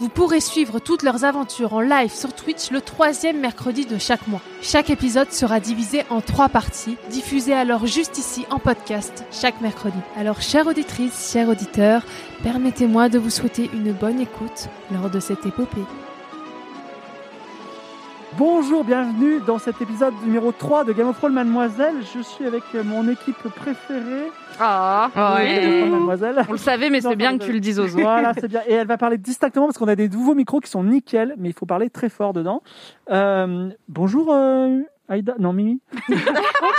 Vous pourrez suivre toutes leurs aventures en live sur Twitch le troisième mercredi de chaque mois. Chaque épisode sera divisé en trois parties, diffusées alors juste ici en podcast chaque mercredi. Alors, chère auditrice, chers auditeurs, permettez-moi de vous souhaiter une bonne écoute lors de cette épopée. Bonjour, bienvenue dans cet épisode numéro 3 de Game of Thrones Mademoiselle. Je suis avec mon équipe préférée. Ah, of ouais. Thrones Mademoiselle. On le savait, mais c'est bien que tu le dises aux autres. Voilà, c'est bien. Et elle va parler distinctement parce qu'on a des nouveaux micros qui sont nickel, mais il faut parler très fort dedans. Euh, bonjour euh, Aïda, non Mimi. ok,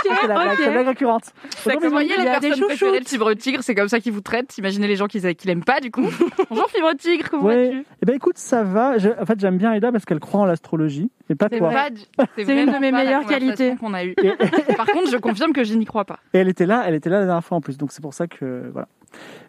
c'est la, blague, c'est la blague récurrente. Vous voyez Mimi. les a des personnes préférées chouchoutes. de Fibre Tigre, c'est comme ça qu'ils vous traitent. Imaginez les gens qui, qui l'aiment pas, du coup. Bonjour Fibre Tigre, comment Ouais. vas-tu? Eh ben écoute, ça va. Je- en fait, j'aime bien Aïda parce qu'elle croit en l'astrologie, mais pas C'est toi. c'est une de mes meilleures qualités. qu'on a. Et, Par contre, je confirme que je n'y crois pas. et elle était là, elle était là la dernière fois en plus, donc c'est pour ça que voilà.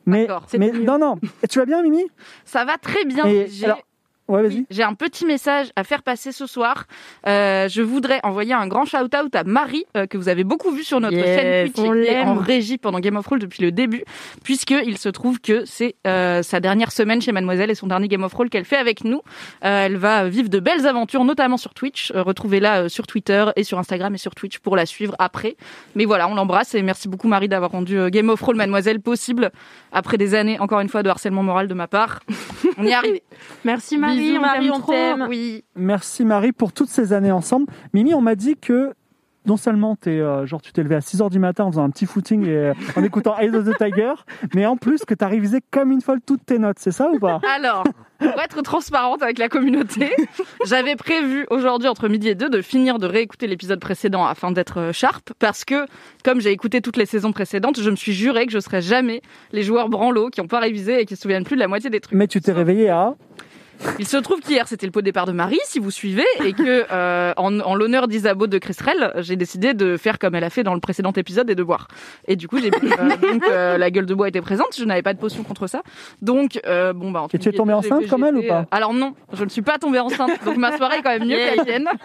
Mais, D'accord, c'est mais non, non. Et tu vas bien, Mimi? Ça va très bien. Et alors, Ouais, vas-y. oui, j'ai un petit message à faire passer ce soir. Euh, je voudrais envoyer un grand shout-out à Marie, euh, que vous avez beaucoup vu sur notre Yes, chaîne Twitch qui est en régie pendant Game of Thrones depuis le début, puisque il se trouve que c'est euh, sa dernière semaine chez Mademoiselle et son dernier Game of Thrones qu'elle fait avec nous. Euh, elle va vivre de belles aventures, notamment sur Twitch. Euh, Retrouvez-la euh, sur Twitter et sur Instagram et sur Twitch pour la suivre après. Mais voilà, on l'embrasse et merci beaucoup Marie d'avoir rendu euh, Game of Thrones Mademoiselle possible après des années, encore une fois, de harcèlement moral de ma part. on y est arrivé. Merci Marie, Bisous, Marie, t'aime on t'aime. Oui. Merci Marie pour toutes ces années ensemble. Mimi, on m'a dit que non seulement t'es, euh, genre, tu t'es levé à 6h du matin en faisant un petit footing et euh, en écoutant Eyes of the Tiger, mais en plus que tu as révisé comme une folle toutes tes notes, c'est ça ou pas? Alors, pour être transparente avec la communauté, j'avais prévu aujourd'hui entre midi et deux de finir de réécouter l'épisode précédent afin d'être euh, sharp parce que comme j'ai écouté toutes les saisons précédentes, je me suis juré que je serais jamais les joueurs branlos qui n'ont pas révisé et qui se souviennent plus de la moitié des trucs. Mais tu t'es réveillé à... Il se trouve qu'hier c'était le pot de départ de Marie, si vous suivez, et que euh, en, en l'honneur d'Isabeau de Cristrel, j'ai décidé de faire comme elle a fait dans le précédent épisode et de boire. Et du coup, j'ai euh, donc euh, la gueule de bois était présente. Je n'avais pas de potion contre ça, donc euh, bon bah. entre Et tu es tombée enceinte comme elle ou pas euh, Alors non, je ne suis pas tombée enceinte, donc ma soirée est quand même mieux que la tienne.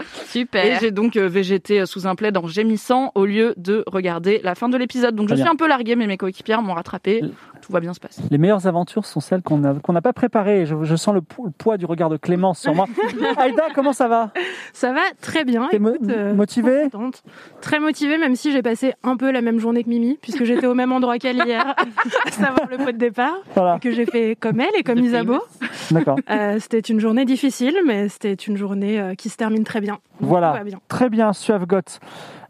Et Super. j'ai donc euh, végété sous un plaid en gémissant au lieu de regarder la fin de l'épisode. Donc je suis un peu larguée, mais mes coéquipières m'ont rattrapé. Tout va bien se passer. Les meilleures aventures sont celles qu'on n'a pas préparées. Je, je sens le, po- le poids du regard de Clémence sur moi. Aïda, comment ça va? Ça va très bien. T'es mo- euh, motivée? Très motivée, même si j'ai passé un peu la même journée que Mimi, puisque j'étais au même endroit qu'elle hier, à savoir le pot de départ, Voilà, que j'ai fait comme elle et comme Isabeau. d'accord. Euh, c'était une journée difficile, mais c'était une journée euh, qui se termine très bien. Voilà. Tout va bien. Très bien, Suave Goth.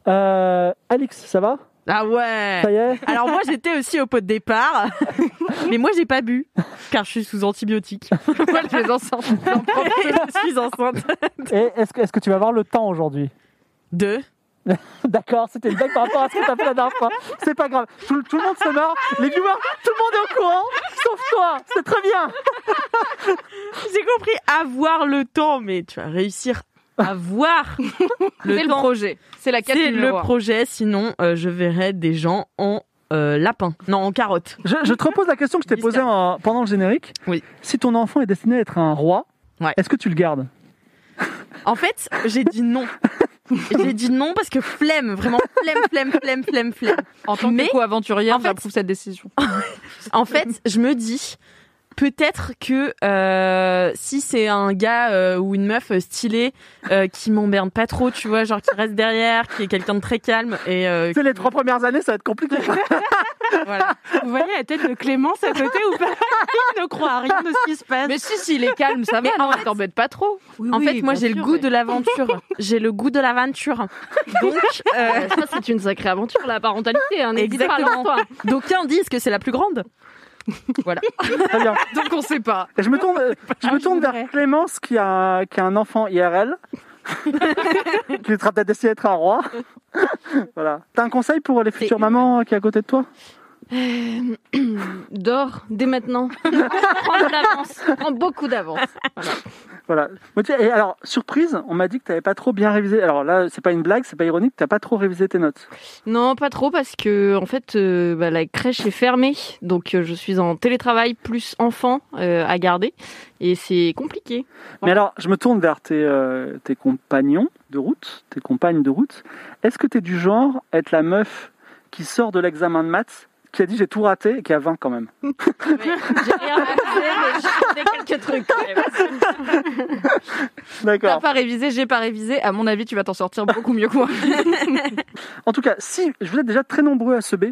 Euh, Alix, ça va? Ah ouais Ça y est Alors moi j'étais aussi au pot de départ, mais moi j'ai pas bu, car je suis sous antibiotiques. Moi, je suis enceinte? je suis enceinte? Et est-ce que, tu vas avoir le temps aujourd'hui? Deux. D'accord, c'était une blague par rapport à ce que tu as fait la dernière fois. C'est pas grave. Tout, tout le monde se marre. Les viewers, tout le monde est au courant, sauf toi. C'est très bien. J'ai compris avoir le temps, mais tu vas réussir à voir le le projet. C'est la quête C'est le projet, sinon euh, je verrai des gens en euh, lapin. Non, en carotte. Je, je te repose la question que je t'ai posée en- pendant le générique. Oui. Si ton enfant est destiné à être un roi, Ouais. est-ce que tu le gardes? En fait, j'ai dit non. J'ai dit non parce que flemme, vraiment flemme, flemme, flemme, flemme, flemme. En tant que co-aventurière, en fait- j'approuve cette décision. En fait, je me dis, peut-être que euh, si c'est un gars euh, ou une meuf euh, stylée euh, qui m'emmerde pas trop, tu vois, genre qui reste derrière, qui est quelqu'un de très calme et euh, sais, les trois premières années, ça va être compliqué. voilà. Vous voyez la tête de Clémence à côté ou pas? Il ne croit à rien de ce qui se passe. Mais si, s'il est calme, ça va, Mais non, en fait- t'embête pas trop. En fait, moi j'ai le goût de l'aventure. J'ai le goût de l'aventure. Donc euh, Ça, c'est une sacrée aventure, la parentalité. Hein, pas Exactement. disent que c'est la plus grande. Voilà. Très bien. Donc on sait pas. Je me tourne, je me tourne vers Clémence qui a, qui a un enfant IRL. qui sera peut-être destiné à être un roi. voilà. T'as un conseil pour les futures mamans qui est à côté de toi? Dors dès maintenant. Prends de l'avance. Prends beaucoup d'avance. Voilà. Tu- Et alors, surprise, on m'a dit que t'avais pas trop bien révisé. Alors là, c'est pas une blague, c'est pas ironique, t'as pas trop révisé tes notes. Non, pas trop parce que en fait, euh, bah, la crèche est fermée, donc euh, je suis en télétravail plus enfant euh, à garder et c'est compliqué. Mais alors, je me tourne vers tes, euh, tes compagnons de route, tes compagnes de route. Est-ce que t'es du genre à être la meuf qui sort de l'examen de maths, qui a dit j'ai tout raté et qui a 20 quand même J'ai rien révisé, mais j'ai fait quelques trucs. même. T'as D'accord. pas révisé, j'ai pas révisé. À mon avis, tu vas t'en sortir beaucoup mieux que moi. En tout cas, si vous êtes déjà très nombreux à se B,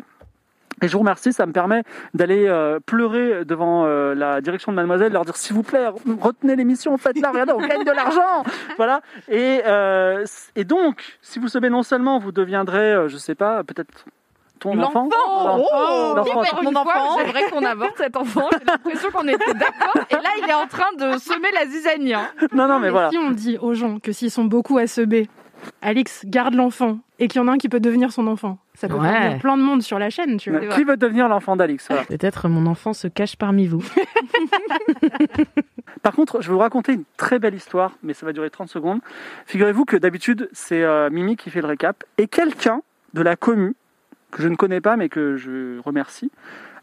et je vous remercie, ça me permet d'aller euh, pleurer devant euh, la direction de Mademoiselle, leur dire s'il vous plaît, retenez l'émission, faites-la, regardez, on gagne de l'argent, voilà. Et, euh, et donc, si vous savez non seulement vous deviendrez, euh, je sais pas, peut-être ton enfant, Oh, L'enfant, fois, enfant? J'aimerais qu'on avorte cet enfant. J'ai l'impression qu'on était d'accord. Et là, il est en train de semer la zizanie. hein. non, non, mais voilà. Si on dit aux gens que s'ils sont beaucoup à se B, Alix garde l'enfant et qu'il y en a un qui peut devenir son enfant, ça peut Ouais. faire venir plein de monde sur la chaîne, tu vois. Qui veut devenir l'enfant d'Alix voilà. Peut-être mon enfant se cache parmi vous. Par contre, je vais vous raconter une très belle histoire, mais ça va durer 30 secondes. Figurez-vous que d'habitude, c'est euh, Mimi qui fait le récap, et quelqu'un de la commu, que je ne connais pas, mais que je remercie,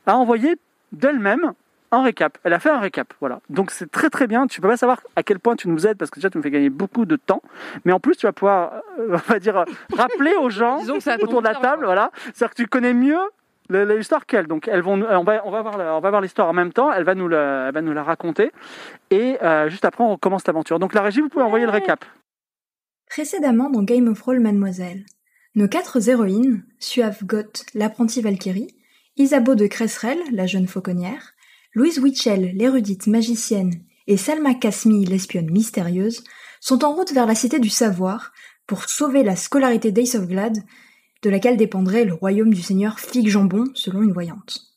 a envoyé d'elle-même un récap. Elle a fait un récap, voilà. Donc c'est très très bien. Tu peux pas savoir à quel point tu nous aides, parce que déjà tu nous fais gagner beaucoup de temps, mais en plus tu vas pouvoir, euh, on va dire, rappeler aux gens autour de la table, voilà. C'est-à-dire que tu connais mieux l'histoire qu'elle. Donc elles vont, on va, on va voir, on va voir l'histoire en même temps. Elle va nous la, elle va nous la raconter. Et euh, juste après, on commence l'aventure. Donc la régie, vous pouvez envoyer le récap. Précédemment dans Game of Roll Mademoiselle, nos quatre héroïnes, Suave Goth, l'apprentie Valkyrie, Isabeau de Cresserelle, la jeune fauconnière, Louise Witchell, l'érudite magicienne, et Salma Kasmi, l'espionne mystérieuse, sont en route vers la cité du savoir pour sauver la scolarité d'Ace of Glad, de laquelle dépendrait le royaume du seigneur Fig Jambon, selon une voyante.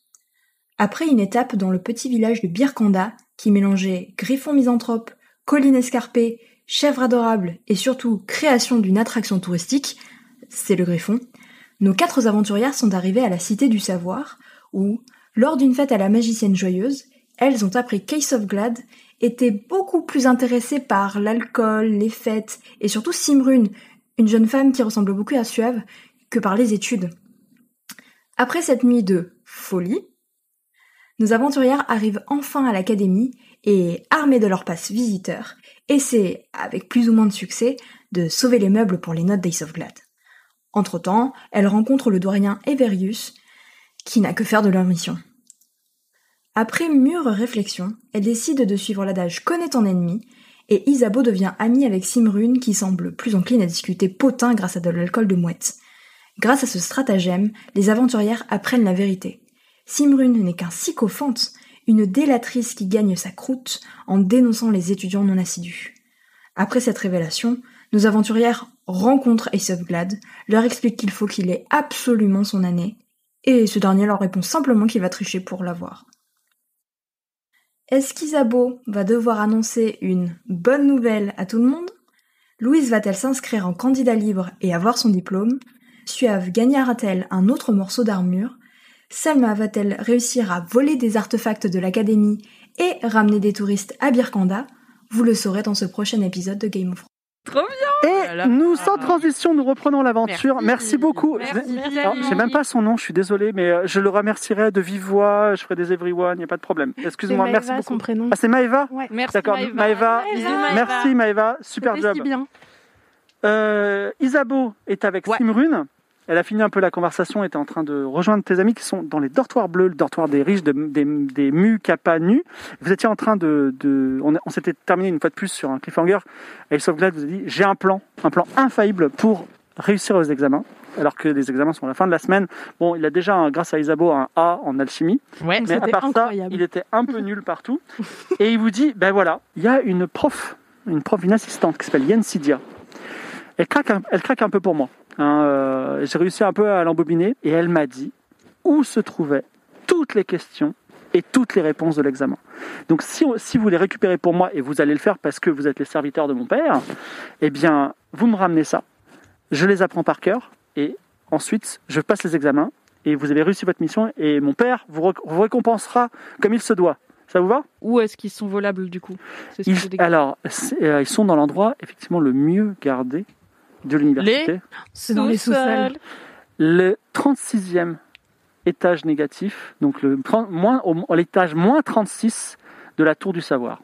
Après une étape dans le petit village de Birkanda, qui mélangeait griffon misanthrope, colline escarpée, chèvre adorable et surtout création d'une attraction touristique, c'est le Griffon, nos quatre aventurières sont arrivées à la Cité du Savoir, où, lors d'une fête à la magicienne joyeuse, elles ont appris qu'Ace of Glad était beaucoup plus intéressée par l'alcool, les fêtes et surtout Simrune, une jeune femme qui ressemble beaucoup à Suave, que par les études. Après cette nuit de folie, nos aventurières arrivent enfin à l'académie et, armées de leur passe visiteur, essaient, avec plus ou moins de succès, de sauver les meubles pour les notes d'Ace of Glad. Entre-temps, elles rencontrent le doyen Everius, qui n'a que faire de leur mission. Après mûre réflexion, elles décident de suivre l'adage connaît ton ennemi, et Isabeau devient amie avec Simrune qui semble plus encline à discuter potin grâce à de l'alcool de mouette. Grâce à ce stratagème, les aventurières apprennent la vérité. Simrune n'est qu'un sycophante, une délatrice qui gagne sa croûte en dénonçant les étudiants non assidus. Après cette révélation, nos aventurières of Glad, leur expliquent qu'il faut qu'il ait absolument son année, et ce dernier leur répond simplement qu'il va tricher pour l'avoir. Est-ce qu'Isabeau va devoir annoncer une bonne nouvelle à tout le monde? Louise va-t-elle s'inscrire en candidat libre et avoir son diplôme? Suave gagnera-t-elle un autre morceau d'armure? Selma va-t-elle réussir à voler des artefacts de l'académie et ramener des touristes à Birkanda? Vous le saurez dans ce prochain épisode de Game of Thrones. Trop bien. Et là là. nous, sans transition, nous reprenons l'aventure. Merci, Merci. beaucoup. Merci. J'ai même pas son nom, je suis désolé, mais euh, je le remercierai de vive voix. Je ferai des everyone, il n'y a pas de problème. Excuse-moi, merci beaucoup. son prénom. Ah, c'est Maëva Ouais. Merci D'accord, Maëva. Maëva. Bisous, Maëva. Merci Maëva, super job. si bien. Euh, Isabeau est avec Ouais. Simrune. Elle a fini un peu la conversation, était en train de rejoindre tes amis qui sont dans les dortoirs bleus, le dortoir des riches, de- des, des Mu Kappa Nu. Vous étiez en train de... de- on, on s'était terminé une fois de plus sur un cliffhanger. Et Sauveglade vous a dit, j'ai un plan, un plan infaillible pour réussir aux examens. Alors que les examens sont à la fin de la semaine. Bon, il a déjà, grâce à Isabeau, un A en alchimie. Ouais. Mais à C'était part incroyable. ça, il était un peu nul partout. Et il vous dit, ben voilà, il y a une prof, une prof, une assistante qui s'appelle Yen Sidia. Elle craque, un, elle craque un peu pour moi. hein, euh, J'ai réussi un peu à l'embobiner et elle m'a dit où se trouvaient toutes les questions et toutes les réponses de l'examen. Donc si, on- si vous les récupérez pour moi et vous allez le faire parce que vous êtes les serviteurs de mon père, eh bien vous me ramenez ça. Je les apprends par cœur et ensuite je passe les examens et vous avez réussi votre mission et mon père vous, récompensera comme il se doit. Ça vous va? Où est-ce qu'ils sont volables du coup? Ils-. Alors, euh, ils sont dans l'endroit effectivement le mieux gardé de l'université. C'est dans les sous-sols. Le 36e étage négatif, donc le moins, au- l'étage moins 36 de la tour du savoir.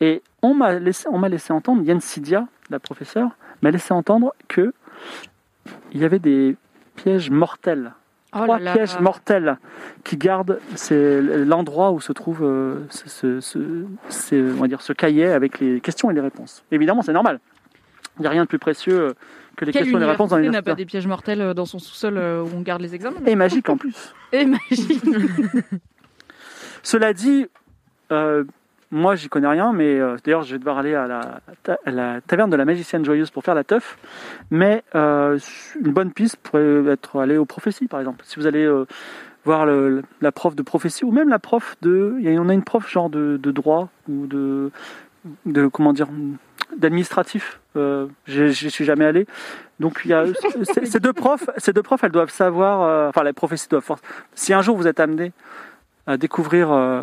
Et on m'a laissé, on m'a laissé entendre, Yann Sidia, la professeure, m'a laissé entendre que il y avait des pièges mortels Oh trois là là. pièges mortels qui gardent c'est l'endroit où se trouve euh, ce, ce- ce- c'est, on va dire, ce cahier avec les questions et les réponses. Évidemment, c'est normal. Il n'y a rien de plus précieux euh, que les Quelle questions et les réponses dans université n'a pas l'université. des pièges mortels euh, dans son sous-sol euh, où on garde les examens Et magique en plus. Et magie. Cela dit, euh, moi j'y connais rien, mais euh, d'ailleurs je vais devoir aller à la, ta- à la taverne de la magicienne joyeuse pour faire la teuf. Mais euh, une bonne piste pourrait être aller aux prophéties par exemple. Si vous allez voir le- la prof de prophétie ou même la prof de, il y en a une prof genre de, de droit ou de, de comment dire, d'administratif. Euh, j'y suis jamais allé. Donc il y a ces deux profs, ces deux profs, elles doivent savoir. euh, enfin, les prophéties doivent. Si un jour vous êtes amené à découvrir euh,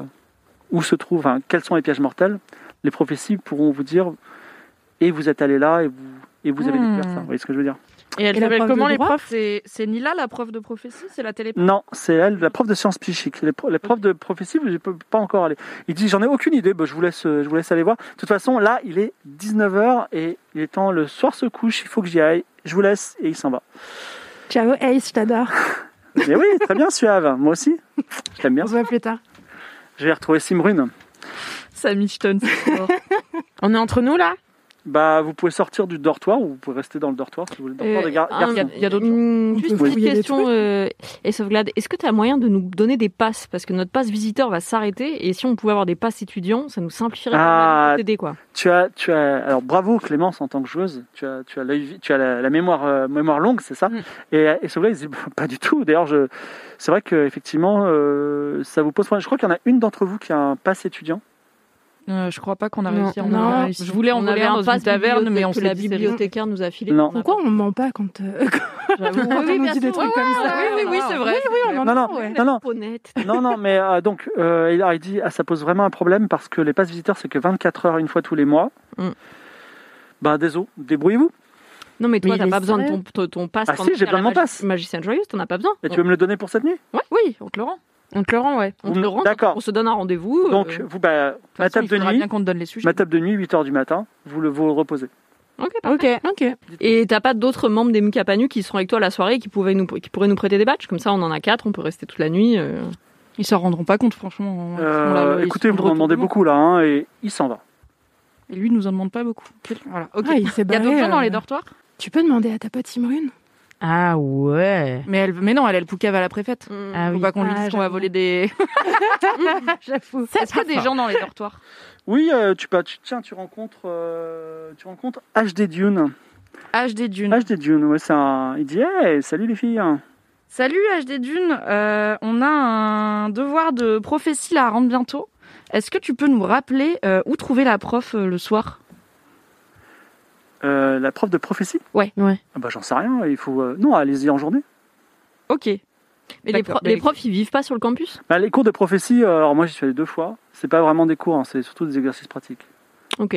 où se trouvent, quels sont les pièges mortels, les prophéties pourront vous dire et vous êtes allé là et vous et vous avez Hmm. découvert ça. Vous voyez ce que je veux dire? Et elle s'appelle prof comment les profs? C'est Nila la prof de prophétie? C'est la télé? Non, c'est elle, la prof de sciences psychiques. Les, pro- les profs de prophétie, je ne peux pas encore aller. Il dit, j'en ai aucune idée, bah, je, vous laisse, je vous laisse aller voir. De toute façon, là, il est 19h et il est temps, le soir se couche, il faut que j'y aille. Je vous laisse et il s'en va. Ciao Ace, je t'adore. Mais oui, très bien, Suave. Moi aussi. Je t'aime bien. On se voit plus tard. Je vais retrouver Simrune. Sammy Stone. c'est fort. On est entre nous là? Bah, vous pouvez sortir du dortoir ou vous pouvez rester dans le dortoir si vous voulez. Le dortoir Euh, des gar- un- garçons. Il y a- il y a d'autres. Mmh, On juste une question, euh, et sauvegarde. Est-ce que tu as moyen de nous donner des passes? Parce que notre passe visiteur va s'arrêter et si on pouvait avoir des passes étudiants, ça nous simplifierait Ah. de t'aider quoi. Tu as, tu as, alors bravo Clémence en tant que joueuse. Tu as, tu as, l'œil- tu as la, la mémoire, euh, mémoire longue, c'est ça? Mm. Et, et Sauvegarde, il dit pas du tout. D'ailleurs, je, c'est vrai que effectivement, euh, ça vous pose problème. Je crois qu'il y en a une d'entre vous qui a un pass étudiant. Euh, je crois pas qu'on a Non. réussi. On Non. a réussi. Je voulais en on avait un dans pass une taverne, mais on que s'est la bibliothécaire nous a filé. Non. Pourquoi on ment pas quand, euh, J'avoue. quand on nous bien dit des sûr. trucs comme ça oui, oui, oui, c'est vrai. Oui, oui, on en Non, non, ouais. non, non, non, non, mais euh, donc, euh, il dit, ah, ça pose vraiment un problème parce que les passes visiteurs, c'est que 24 heures une fois tous les mois. Mm. Bah, désolé, débrouillez-vous. Non mais toi t'as pas besoin de ton, ton, passe. Ah si, j'ai besoin de mon passe. Magicienne joyeuse, t'en as pas besoin. Et tu veux me le donner pour cette nuit? Oui, on te le rend. On te le rend, ouais. On te le rend. D'accord. On se donne un rendez-vous. Donc, euh, vous, bah, ma table de nuit, bien qu'on te donne les sujets. ma table de nuit, 8 heures du matin, vous le, vous le reposez. Ok. parfait. Ok. Ok. Et t'as pas d'autres membres des Mukapanu qui seront avec toi la soirée et qui, pouvaient nous, qui pourraient nous prêter des badges? Comme ça, on en a quatre, on peut rester toute la nuit. euh. Ils s'en rendront pas compte, franchement. Euh, ils écoutez, sont vous m'en demandez beaucoup là, hein, et il s'en va. Et lui, il nous en demande pas beaucoup. Voilà. Ok. Ah, il s'est Il y a barré. d'autres gens dans euh, les dortoirs? Tu peux demander à ta pote Simrune? Ah ouais. mais, elle, mais non, elle, elle poucave à la préfète. Ah Faut oui. pas qu'on lui Ah, dise qu'on va voler des. J'avoue. Est-ce qu'il y a des gens dans les dortoirs? Oui, euh, tu, peux, tu- tiens, tu rencontres, euh, tu rencontres HD Dune. HD Dune. HD Dune, ouais, c'est un. Il dit, hey, salut les filles. Salut HD Dune, Euh, on a un devoir de prophétie là à rendre bientôt. Est-ce que tu peux nous rappeler euh, où trouver la prof euh, le soir? Euh, la prof de prophétie Ouais. Ouais. Ah bah, j'en sais rien. Il faut. euh, Non, allez-y en journée. Ok. Mais les, D'accord. pro- Mais les les- profs, ils vivent pas sur le campus? Bah, les cours de prophétie, euh, alors moi j'y suis allé deux fois. C'est pas vraiment des cours, hein, c'est surtout des exercices pratiques. Ok.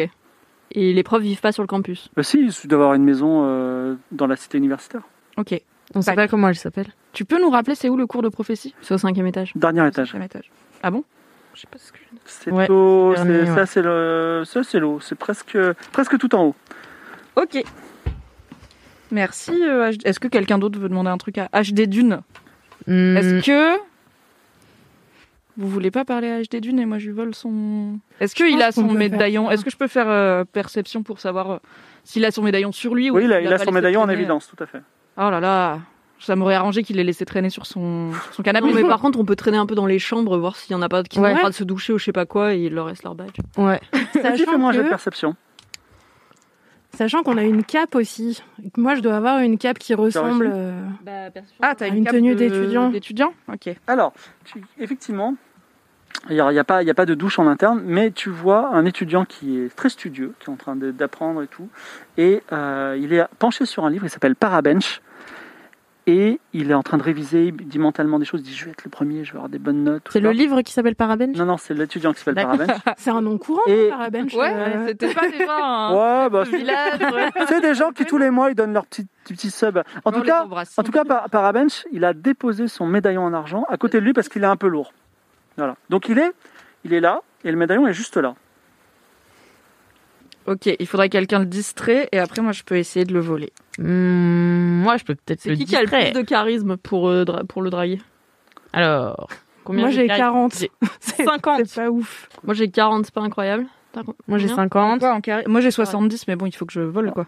Et les profs vivent pas sur le campus? Euh, si, il doit avoir une maison euh, dans la cité universitaire. Ok. On sait pas comment elle s'appelle. Tu peux nous rappeler c'est où le cours de prophétie? C'est au cinquième étage. Dernier étage. Cinquième étage. Ah bon? Je sais pas ce que je C'est Ouais, l'eau, c'est dernier, c'est- ça c'est le, ça c'est l'eau, c'est presque, presque tout en haut. Ok. Merci. euh, HD. Est-ce que quelqu'un d'autre veut demander un truc à HD Dune Hmm, Est-ce que vous voulez pas parler à HD Dune et moi je lui vole son. Est-ce qu'il pense a son qu'on peut faire médaillon ça. Est-ce que je peux faire euh, perception pour savoir euh, s'il a son médaillon sur lui ou Oui, il a, s'il il a pas son laissé médaillon en traîner évidence, tout à fait. Oh là là, ça m'aurait arrangé qu'il l'ait laissé traîner sur son, sur son canapé. Non, mais par contre, on peut traîner un peu dans les chambres, voir s'il y en a pas qui sont Ouais. en train de se doucher ou je sais pas quoi, et il leur reste leur badge. Ouais. Vas-y, Sachant fais-moi un jet de que- perception. Sachant qu'on a une cape aussi. Moi, je dois avoir une cape qui ressemble. reçu euh, Ah, t'as Une tenue d'étudiant. D'étudiant Ok. Alors, tu- effectivement, il n'y a, il y a pas y a pas de douche en interne, mais tu vois un étudiant qui est très studieux, qui est en train d'apprendre et tout, et euh, il est penché sur un livre, il s'appelle Parabench, et il est en train de réviser, il dit mentalement des choses, il dit je vais être le premier, je vais avoir des bonnes notes. C'est le livre qui s'appelle Parabench Non, non, c'est l'étudiant qui s'appelle. Parabench. C'est un nom courant, Et- Parabench. Ouais, euh, c'était pas déjà un Ouais, bah, c'est- village. c'est des gens qui tous les mois ils donnent leur petit, petit sub. En tout cas, En tout cas, par, Parabench, il a déposé son médaillon en argent à côté de lui parce qu'il est un peu lourd. Voilà. Donc il est, il est là et le médaillon est juste là. Ok, il faudrait que quelqu'un le distrait et après moi je peux essayer de le voler. Hmm, Moi, je peux peut-être C'est le qui qui a le plus de charisme pour, euh, dra- pour le draguer? Alors, combien Moi, j'ai de charisme 40. J'ai- c'est 50. c'est pas ouf. Moi j'ai 40, c'est pas incroyable. T'as- Moi, j'ai combien? 50. Quoi, en carré? Moi j'ai 70, mais bon, il faut que je vole quoi.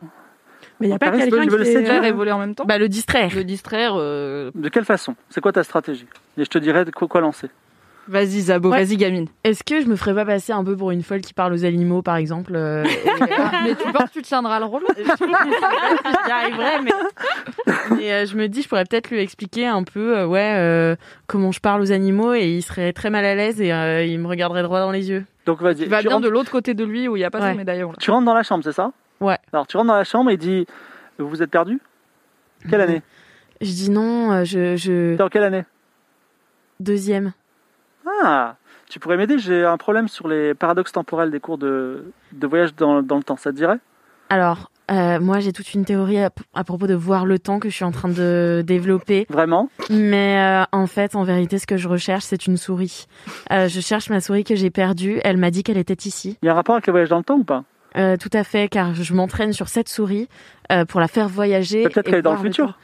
Mais il n'y a En pas charisme, quelqu'un je veux le qui séduire Faire et voler en même temps? Bah, le distraire. Le distraire, euh, De quelle façon? C'est quoi ta stratégie? Et je te dirai de quoi, quoi lancer. Vas-y Zabo, Ouais. vas-y gamine. Est-ce que je me ferais pas passer un peu pour une folle qui parle aux animaux, par exemple euh, et- mais tu penses que tu tiendras le rôle J'y arriverai, mais, mais, euh, je me dis, je pourrais peut-être lui expliquer un peu, euh, ouais, euh, comment je parle aux animaux et il serait très mal à l'aise et euh, il me regarderait droit dans les yeux. Donc vas-y. Tu vas bien rentres, de l'autre côté de lui où il n'y a pas Ouais. son médaillon. Là. tu rentres dans la chambre, c'est ça? Ouais. Alors tu rentres dans la chambre et il dit Vous vous êtes perdu? Quelle année? Je dis non, je, je... T'es en quelle année? Deuxième. Ah Tu pourrais m'aider J'ai un problème sur les paradoxes temporels des cours de, de voyage dans, dans le temps. Ça te dirait? Alors, euh, moi, j'ai toute une théorie à, à propos de voir le temps que je suis en train de développer. Vraiment? Mais euh, en fait, en vérité, ce que je recherche, c'est une souris. Euh, je cherche ma souris que j'ai perdue. Elle m'a dit qu'elle était ici. Il y a un rapport avec le voyage dans le temps ou pas? Tout à fait, car je m'entraîne sur cette souris pour la faire voyager. Peut-être qu'elle est dans le futur. temps.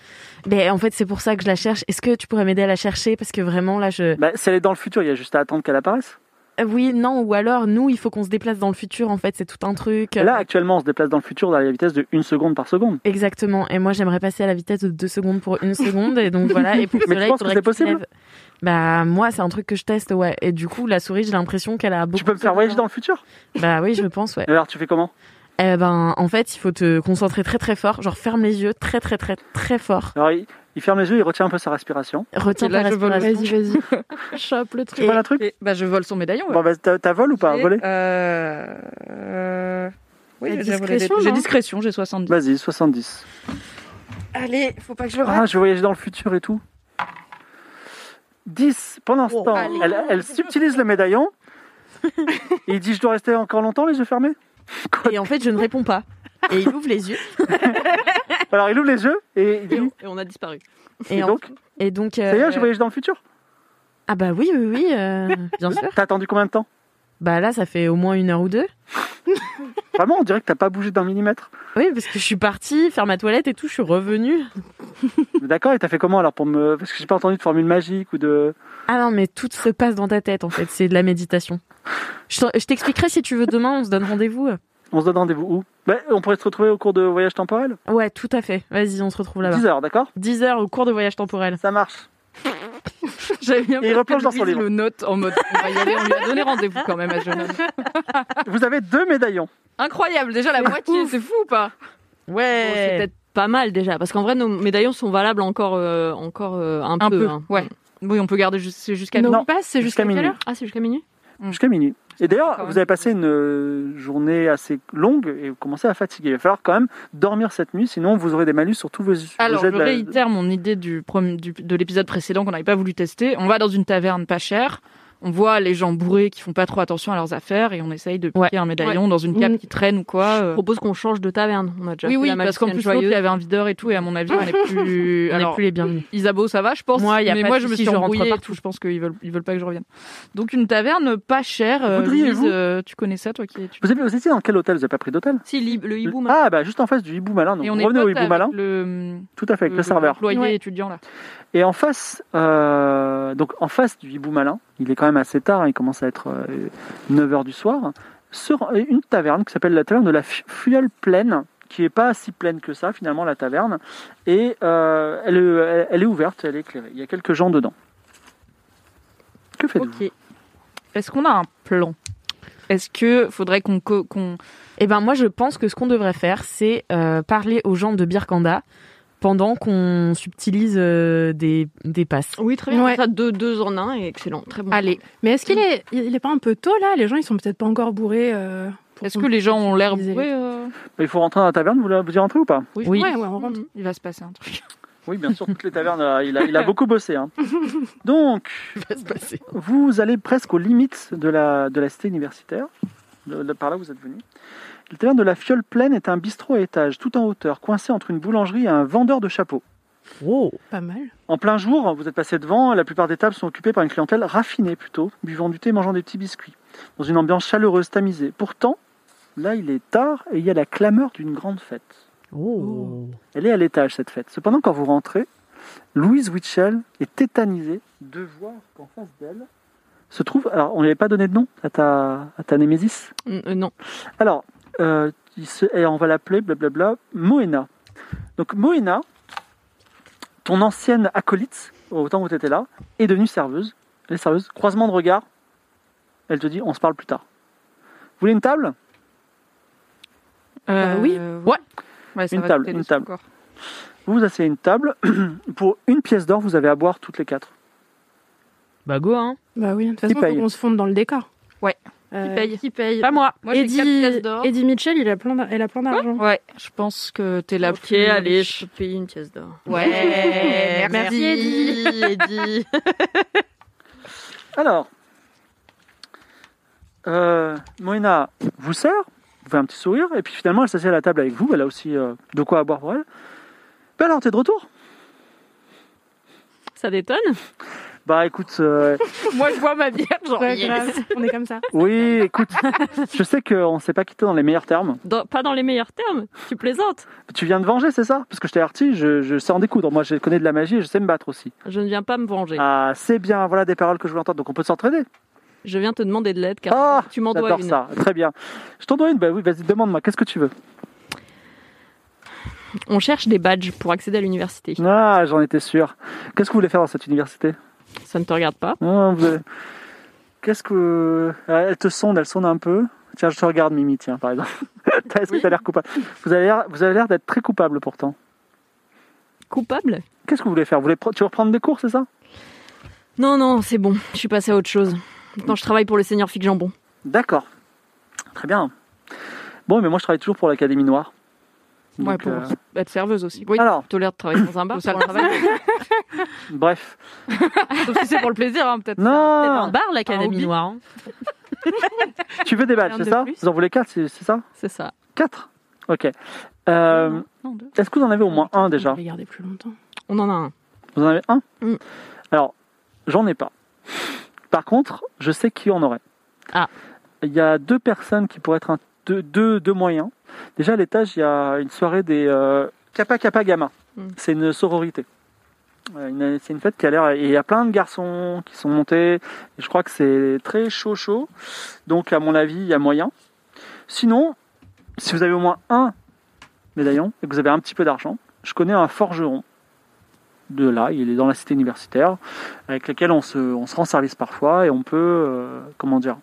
Mais en fait, c'est pour ça que je la cherche. Est-ce que tu pourrais m'aider à la chercher? Parce que vraiment, là, je... bah, Si elle est dans le futur, il y a juste à attendre qu'elle apparaisse. Euh, Oui, non, ou alors, nous, il faut qu'on se déplace dans le futur, en fait, c'est tout un truc. Là, actuellement, on se déplace dans le futur à la vitesse de 1 seconde par seconde. Exactement. Et moi, j'aimerais passer à la vitesse de 2 secondes pour une seconde. Et donc, voilà. Et pour Mais tu cela, il penses que c'est que tu possible Bah, moi, c'est un truc que je teste, ouais. Et du coup, la souris, j'ai l'impression qu'elle a beaucoup. Tu peux me faire voyager dans le futur? Bah oui, je pense, ouais. Alors, tu fais comment? Eh ben, en fait, il faut te concentrer très très fort. Genre, ferme les yeux très très très très fort. Alors, il, il ferme les yeux, il retient un peu sa respiration. Retiens ta je respiration. Vas-y, vas-y. Chope le Tu truc. vois un truc Et, bah je vole son médaillon. ouais. Bon, bah, t'as t'as vol ou pas Volé euh, euh, Oui, j'ai discrétion, J'ai discrétion, j'ai 70. Vas-y, 70. Allez, faut pas que je le Ah, je vais voyager dans le futur et tout. 10. Pendant ce Oh, temps, allez. elle, elle subtilise le médaillon. Et il dit Je dois rester encore longtemps, les yeux fermés? Et en fait, je ne réponds pas. Et il ouvre les yeux. Alors, il ouvre les yeux et il dit on, et on a disparu. Et, Et, en- donc, et donc. ça y est, euh, je voyage dans le futur. Ah bah oui, oui, oui, euh, bien sûr. T'as attendu combien de temps? Bah là, ça fait au moins une heure ou deux. Vraiment, on dirait que t'as pas bougé d'un millimètre. Oui, parce que je suis partie faire ma toilette et tout, je suis revenue. Mais D'accord, et t'as fait comment alors pour me. Parce que j'ai pas entendu de formule magique ou de. Ah non, mais tout se passe dans ta tête en fait, c'est de la méditation. Je t'expliquerai si tu veux demain, on se donne rendez-vous. On se donne rendez-vous où? Bah, On pourrait se retrouver au cours de voyage temporel? Ouais, tout à fait. Vas-y, on se retrouve là-bas. 10 heures, d'accord? 10 heures au cours de voyage temporel. Ça marche. J'avais bien Et il replonge dans son livre. le note en mode on va y aller, on lui a donné rendez-vous quand même à ce jeune homme. Vous avez deux médaillons. Incroyable, déjà la moitié, c'est fou ou pas? Bon, c'est Ouais. peut-être pas mal déjà, parce qu'en vrai, nos médaillons sont valables encore, euh, encore euh, un, Un peu, hein. ouais. Oui, on peut garder jusqu'à Nos Non, passes, c'est jusqu'à jusqu'à minuit. Ah, c'est jusqu'à minuit? Jusqu'à minuit. Et d'ailleurs, vous avez passé une euh, journée assez longue et vous commencez à fatiguer. Il va falloir quand même dormir cette nuit, sinon vous aurez des malus sur tous vos, vos Alors, jets je la- réitère mon idée du- de l'épisode précédent qu'on n'avait pas voulu tester. On va dans une taverne pas chère, on voit les gens bourrés qui font pas trop attention à leurs affaires et on essaye de piquer un médaillon dans une cape Mm. qui traîne ou quoi. Je euh. propose qu'on change de taverne. On a déjà Oui, fait oui, la parce qu'en plus, il y avait un videur et tout, et à mon avis, on n'est plus. Les bienvenus. Isabeau, ça va, je pense. Moi, y a mais pas moi, de je me souci, suis je rentre embrouillée et partout. tout. Je pense qu'ils veulent, ils veulent pas que je revienne. Donc, une taverne pas chère. euh, Voudriez-vous Louise, euh, tu connais ça, toi qui es. tu- Vous avez vous étiez dans quel hôtel Vous n'avez pas pris d'hôtel? Si, le hibou. Ah, bah juste en face du hibou malin. Donc Et on est revenez au hibou avec malin. le, Tout à fait, avec le serveur. employé Ouais. étudiant là. Et en face, euh, donc en face du hibou malin, il est quand même assez tard, hein, il commence à être 9h du soir, sur une taverne qui s'appelle la taverne de la Fu- Fuelle Pleine, qui est pas si pleine que ça finalement la taverne, et euh, elle, est- ouverte, elle est éclairée. Il y a quelques gens dedans. Que faites-vous. Est-ce qu'on a un plan? Est-ce que faudrait qu'on qu'on Eh ben moi je pense que ce qu'on devrait faire c'est euh, parler aux gens de Birkanda pendant qu'on subtilise euh, des, des passes. Oui, très bien. Ouais. Ça, deux, deux en un et excellent. Très bon. Allez. Mais est-ce qu'il est, il est pas un peu tôt là? Les gens, ils sont peut-être pas encore bourrés. euh, Est-ce que les gens ont l'air bourrés euh? Il faut rentrer dans la taverne, vous, la- vous y rentrez ou pas? Oui. Oui. Ouais, ouais, on rentre. Il va se passer un truc. Oui, bien sûr, toutes les tavernes, il, a, il a beaucoup bossé. hein. Donc, vous allez presque aux limites de la, de la cité universitaire. De- de- par là, vous êtes venu. La taverne de la Fiole Pleine est un bistrot à étage, tout en hauteur, coincé entre une boulangerie et un vendeur de chapeaux. Oh. Pas mal. En plein jour, vous êtes passé devant, la plupart des tables sont occupées par une clientèle raffinée plutôt, buvant du thé, mangeant des petits biscuits, dans une ambiance chaleureuse, tamisée. Pourtant, là, il est tard et il y a la clameur d'une grande fête. Oh. Elle est à l'étage, cette fête. Cependant, quand vous rentrez, Louise Witchell est tétanisée de voir qu'en face d'elle se trouve... Alors, on ne lui avait pas donné de nom à ta, à ta némésis? Euh, non. Alors, euh, et on va l'appeler, blablabla, Moena. Donc, Moena, ton ancienne acolyte, au temps où tu étais là, est devenue serveuse. Elle est serveuse. Croisement de regard. Elle te dit, on se parle plus tard. Vous voulez une table? Euh, oui. Ouais. Une table, une table. encore. Vous vous asseyez à une table. Pour une pièce d'or, vous avez à boire toutes les quatre. Bah go hein. Bah oui, de toute façon, faut qu'on se fonde dans le décor. Ouais. Euh, Qui paye Qui paye Pas moi. Moi, j'ai Eddie, 4 pièces d'or. Eddie Mitchell, il a plein d'ar- elle a plein d'argent. Ouais, je pense que t'es la Ok, plus allez, riche. je peux payer une pièce d'or. Ouais, Merci, Eddie. Eddie. Alors, euh, Moena vous sert, vous fait un petit sourire, et puis finalement elle s'assied à la table avec vous, elle a aussi euh, de quoi à boire pour elle. Ben alors, t'es de retour? Ça détonne? Bah écoute, euh, Moi, je vois ma bière, genre. Ouais, yes. grave. On est comme ça. oui, écoute, je sais qu'on s'est pas quitté dans les meilleurs termes. Dans- Pas dans les meilleurs termes. Tu plaisantes. Tu viens de venger, c'est ça? Parce que je t'ai averti, je, je sais en découdre. Moi, je connais de la magie et je sais me battre aussi. Je ne viens pas me venger. Ah, c'est bien, voilà des paroles que je voulais entendre, donc on peut s'entraider. Je viens te demander de l'aide car Ah, tu m'en dois J'adore une. ça, très bien. Je t'en dois une, bah oui, vas-y, demande-moi, qu'est-ce que tu veux? On cherche des badges pour accéder à l'université. Ah, j'en étais sûr. Qu'est-ce que vous voulez faire dans cette université? Ça ne te regarde pas. Vous avez- Qu'est-ce que. Ah, Elle te sonde, elle sonde un peu. Tiens, je te regarde, Mimi, tiens, par exemple. Est-ce que tu as l'air coupable? Vous avez l'air, vous avez l'air d'être très coupable pourtant. Coupable? Qu'est-ce que vous voulez faire? Vous voulez Tu veux reprendre des cours, c'est ça? Non, non, c'est bon. Je suis passée à autre chose. Maintenant, je travaille pour le Seigneur Fig Jambon. D'accord. Très bien. Bon, mais moi, je travaille toujours pour l'Académie Noire. Ouais, pour euh, être serveuse aussi. Oui, Alors, l'air de travailler dans un bar. ça un travail. bref. sauf si c'est pour le plaisir, hein, peut-être. C'est un Non bar l'Académie. Noire. hein. Tu veux des badges, c'est de ça plus. Vous en voulez quatre, c'est ça C'est ça. Quatre Ok. Euh, Non. Est-ce que vous en avez au moins un déjà On peut les garder plus longtemps. On en a un. Vous en avez un Mm. Alors, j'en ai pas. Par contre, je sais qui en aurait. Ah. Il y a deux personnes qui pourraient être un, deux, deux, deux moyens. Déjà, à l'étage, il y a une soirée des euh, Kappa Kappa Gamma. Mm. C'est une sororité. Euh, C'est une fête qui a l'air. Et il y a plein de garçons qui sont montés. Je crois que c'est très chaud, chaud. Donc, à mon avis, il y a moyen. Sinon, si vous avez au moins un médaillon et que vous avez un petit peu d'argent, je connais un forgeron de là, il est dans la cité universitaire, avec lequel on se, on se rend service parfois et on peut, euh, comment dire,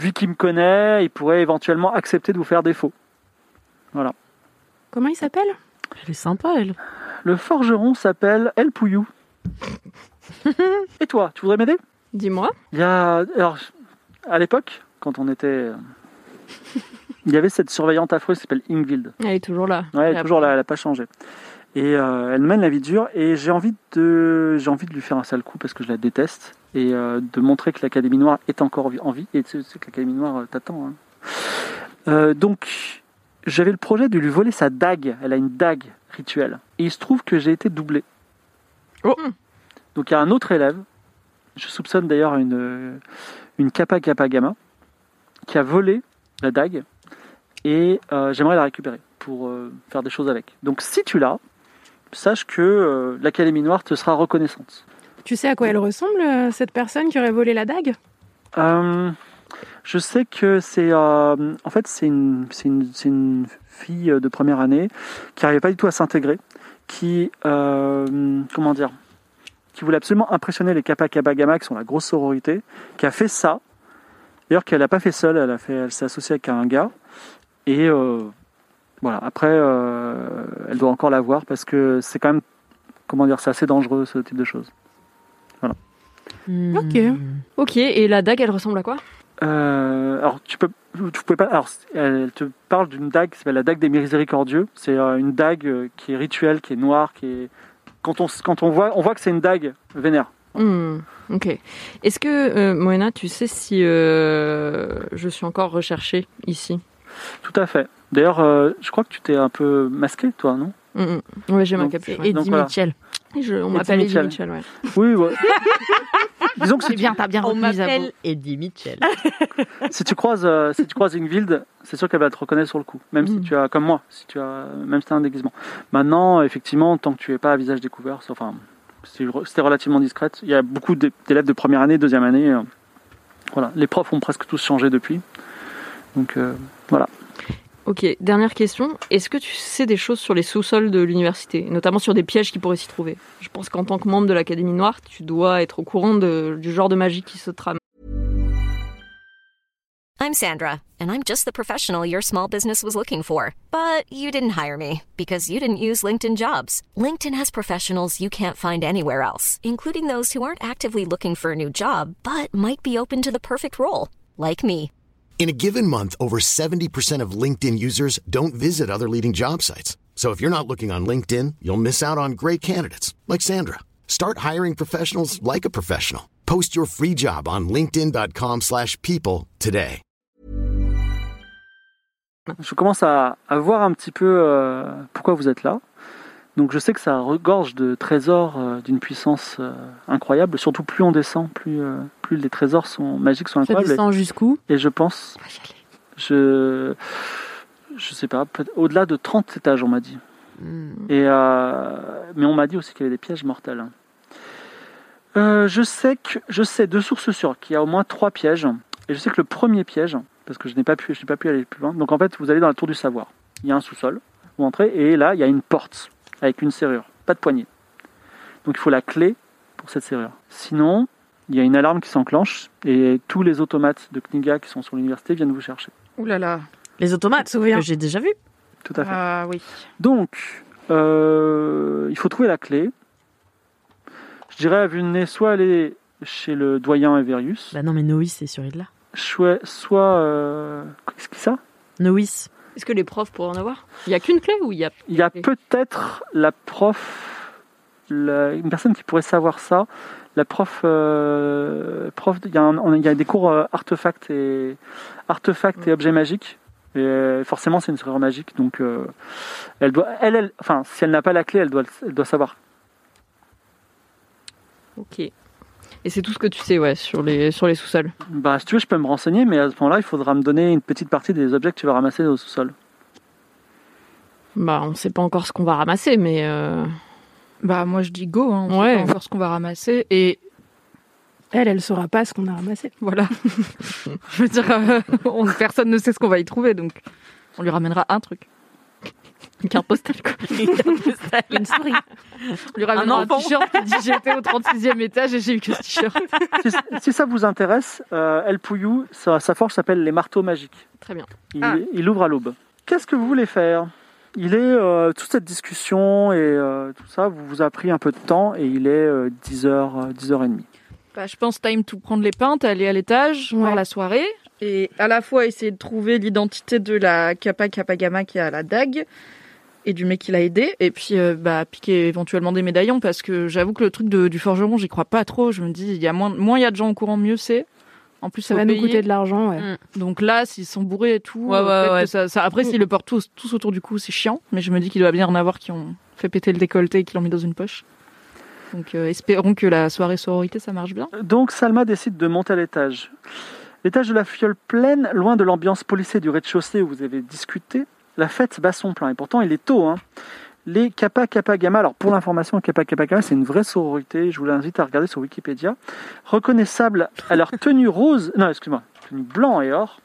vu qu'il me connaît, il pourrait éventuellement accepter de vous faire défaut. Comment il s'appelle? Elle est sympa elle. Le forgeron s'appelle El Pouillou. et toi, tu voudrais m'aider? Dis-moi. Il y a, alors, à l'époque, quand on était, euh, il y avait cette surveillante affreuse qui s'appelle Ingvild. Elle est toujours là. Ouais, elle est toujours là, elle n'a pas changé. Et euh, elle mène la vie dure. Et j'ai envie, de, j'ai envie de lui faire un sale coup parce que je la déteste. Et euh, de montrer que l'Académie Noire est encore en vie. Et tu sais que l'Académie Noire euh, t'attend. hein. Euh, donc, j'avais le projet de lui voler sa dague. Elle a une dague rituelle. Et il se trouve que j'ai été doublé. Oh. Donc, il y a un autre élève. Je soupçonne d'ailleurs une, une Kappa Kappa Gamma qui a volé la dague. Et euh, j'aimerais la récupérer pour euh, faire des choses avec. Donc, si tu l'as, sache que euh, l'Académie Noire te sera reconnaissante. Tu sais à quoi elle ressemble, euh, cette personne qui aurait volé la dague? Euh, je sais que c'est euh, en fait c'est une, c'est une, c'est une fille de première année qui n'arrivait pas du tout à s'intégrer, qui euh, comment dire, qui voulait absolument impressionner les Kappa Kappa Gamma qui sont la grosse sororité, qui a fait ça. D'ailleurs qu'elle n'a pas fait seule, elle a fait, elle s'est associée avec un gars et voilà. Après, euh, elle doit encore la voir parce que c'est quand même comment dire, c'est assez dangereux ce type de choses. Ok. Ok, et la dague, elle ressemble à quoi? Euh, alors tu peux, tu pouvais pas. Alors elle te parle d'une dague qui s'appelle la dague des miséricordieux. C'est euh, une dague euh, qui est rituelle, qui est noire, qui est quand on quand on voit on voit que c'est une dague vénère. Hmm, Ok. Est-ce que, euh, Moena, tu sais si euh, je suis encore recherchée ici? Tout à fait. D'ailleurs, euh, je crois que tu t'es un peu masqué, toi, non? Hmm, hmm. Ouais, j'ai ma capuche. ouais. Eddie Donc, voilà. Mitchell. Je- on Eddie m'appelle Eddie Mitchell. Ouais. Oui. ouais. Disons que C'est si, bien, t'as bien On m'appelle Eddie Mitchell. si tu croises euh, si tu croises Ingvild, c'est sûr qu'elle va te reconnaître sur le coup. Même si Mm. tu as comme moi, si tu as même si tu as un déguisement. Maintenant, effectivement, tant que tu es pas à visage découvert, enfin c'était relativement discrète. Il y a beaucoup d'é- d'élèves de première année, deuxième année. euh, voilà, les profs ont presque tous changé depuis. Donc euh, voilà. Ok, dernière question. Est-ce que tu sais des choses sur les sous-sols de l'université, notamment sur des pièges qui pourraient s'y trouver? Je pense qu'en tant que membre de l'Académie Noire, tu dois être au courant de- du genre de magie qui se trame. I'm Sandra, and I'm just the professional your small business was looking for. But you didn't hire me because you didn't use LinkedIn jobs. LinkedIn has professionals you can't find anywhere else, including those who aren't actively looking for a new job but might be open to the perfect role, like me. In a given month, over 70% of LinkedIn users don't visit other leading job sites. So if you're not looking on LinkedIn, you'll miss out on great candidates like Sandra. Start hiring professionals like a professional. Post your free job on linkedin.com/people today. Je commence à, à voir un petit peu euh, pourquoi vous êtes là. Donc je sais que ça regorge de trésors euh, d'une puissance euh, incroyable. Surtout plus on descend, plus, euh, plus les trésors sont magiques, sont Ça incroyables. descend jusqu'où? Et je pense, je, je sais pas, au-delà de 30 étages, on m'a dit. Hmm. Et mais on m'a dit aussi qu'il y avait des pièges mortels. Je sais que je sais de sources sûres qu'il y a au moins trois pièges. Et je sais que le premier piège, parce que je n'ai pas pu, je n'ai pas pu aller plus loin. Donc en fait, vous allez dans la tour du savoir. Il y a un sous-sol. Vous entrez et là, il y a une porte avec une serrure, pas de poignée. Donc il faut la clé pour cette serrure. Sinon, il y a une alarme qui s'enclenche et tous les automates de Kniga qui sont sur l'université viennent vous chercher. Ouh là là. Les automates, souviens. que j'ai déjà vu. Tout à fait. Ah oui. Donc, euh, il faut trouver la clé. Je dirais à vue de nez, soit aller chez le doyen Everius, Bah non, mais Noïs, c'est sur là. soit... soit euh, Qu'est-ce que c'est ça? Noïs. Est-ce que les profs pourraient en avoir? Il y a qu'une clé ou il y a Il y a peut-être la prof... la- une personne qui pourrait savoir ça. La prof... euh, prof il, y a un- on- il y a des cours euh, artefacts et, artefacts et objets magiques. Et euh, forcément, c'est une serrure magique. Donc, euh, elle doit... Elle, elle, enfin, si elle n'a pas la clé, elle doit, elle doit savoir. Ok. Et c'est tout ce que tu sais, ouais, sur les, sur les sous-sols. Bah, si tu veux, je peux me renseigner, mais à ce moment-là, il faudra me donner une petite partie des objets que tu vas ramasser au sous-sol. Bah, on sait pas encore ce qu'on va ramasser, mais euh, Bah moi je dis go, hein. on Ouais. sait pas encore ce qu'on va ramasser et Elle, elle saura pas ce qu'on a ramassé. voilà. je veux dire, euh, on- personne ne sait ce qu'on va y trouver donc on lui ramènera un truc. Une carte postale, quoi. Une souris. On lui ramènera un, enfant. t-shirt qui dit j'étais au 36e étage et j'ai eu que ce t-shirt. si, si ça vous intéresse, euh, El Pouillou, sa, sa forge s'appelle les marteaux magiques. Très bien. Il, Ah. il ouvre à l'aube. Qu'est-ce que vous voulez faire? Il est euh, toute cette discussion et euh, tout ça vous vous a pris un peu de temps et il est euh, 10h, 10h30. Bah, je pense time to prendre les pintes, aller à l'étage, voir la soirée et à la fois essayer de trouver l'identité de la Kappa Kappa Gamma qui a la dague et du mec qui l'a aidé et puis euh, bah piquer éventuellement des médaillons parce que j'avoue que le truc de, du forgeron j'y crois pas trop je me dis il y a moins moins il y a de gens au courant mieux c'est en plus Ça va nous payer. coûter de l'argent, ouais. Mm. donc là s'ils sont bourrés et tout Ouais, ouais, peut-être ouais. que ça, ça- après s'ils le portent tous, tous autour du cou c'est chiant mais je me dis qu'il doit bien y en avoir qui ont fait péter le décolleté et qui l'ont mis dans une poche donc euh, espérons que la soirée sororité ça marche bien Donc Salma décide de monter à l'étage. L'étage de la fiole pleine, loin de l'ambiance policée du rez-de-chaussée où vous avez discuté, la fête bat son plein. Et pourtant, il est tôt. Hein. Les Kappa Kappa Gamma, alors pour l'information, Kappa Kappa Gamma, c'est une vraie sororité. Je vous l'invite à regarder sur Wikipédia. Reconnaissable à leur tenue rose, non, excuse-moi, tenue blanc et or.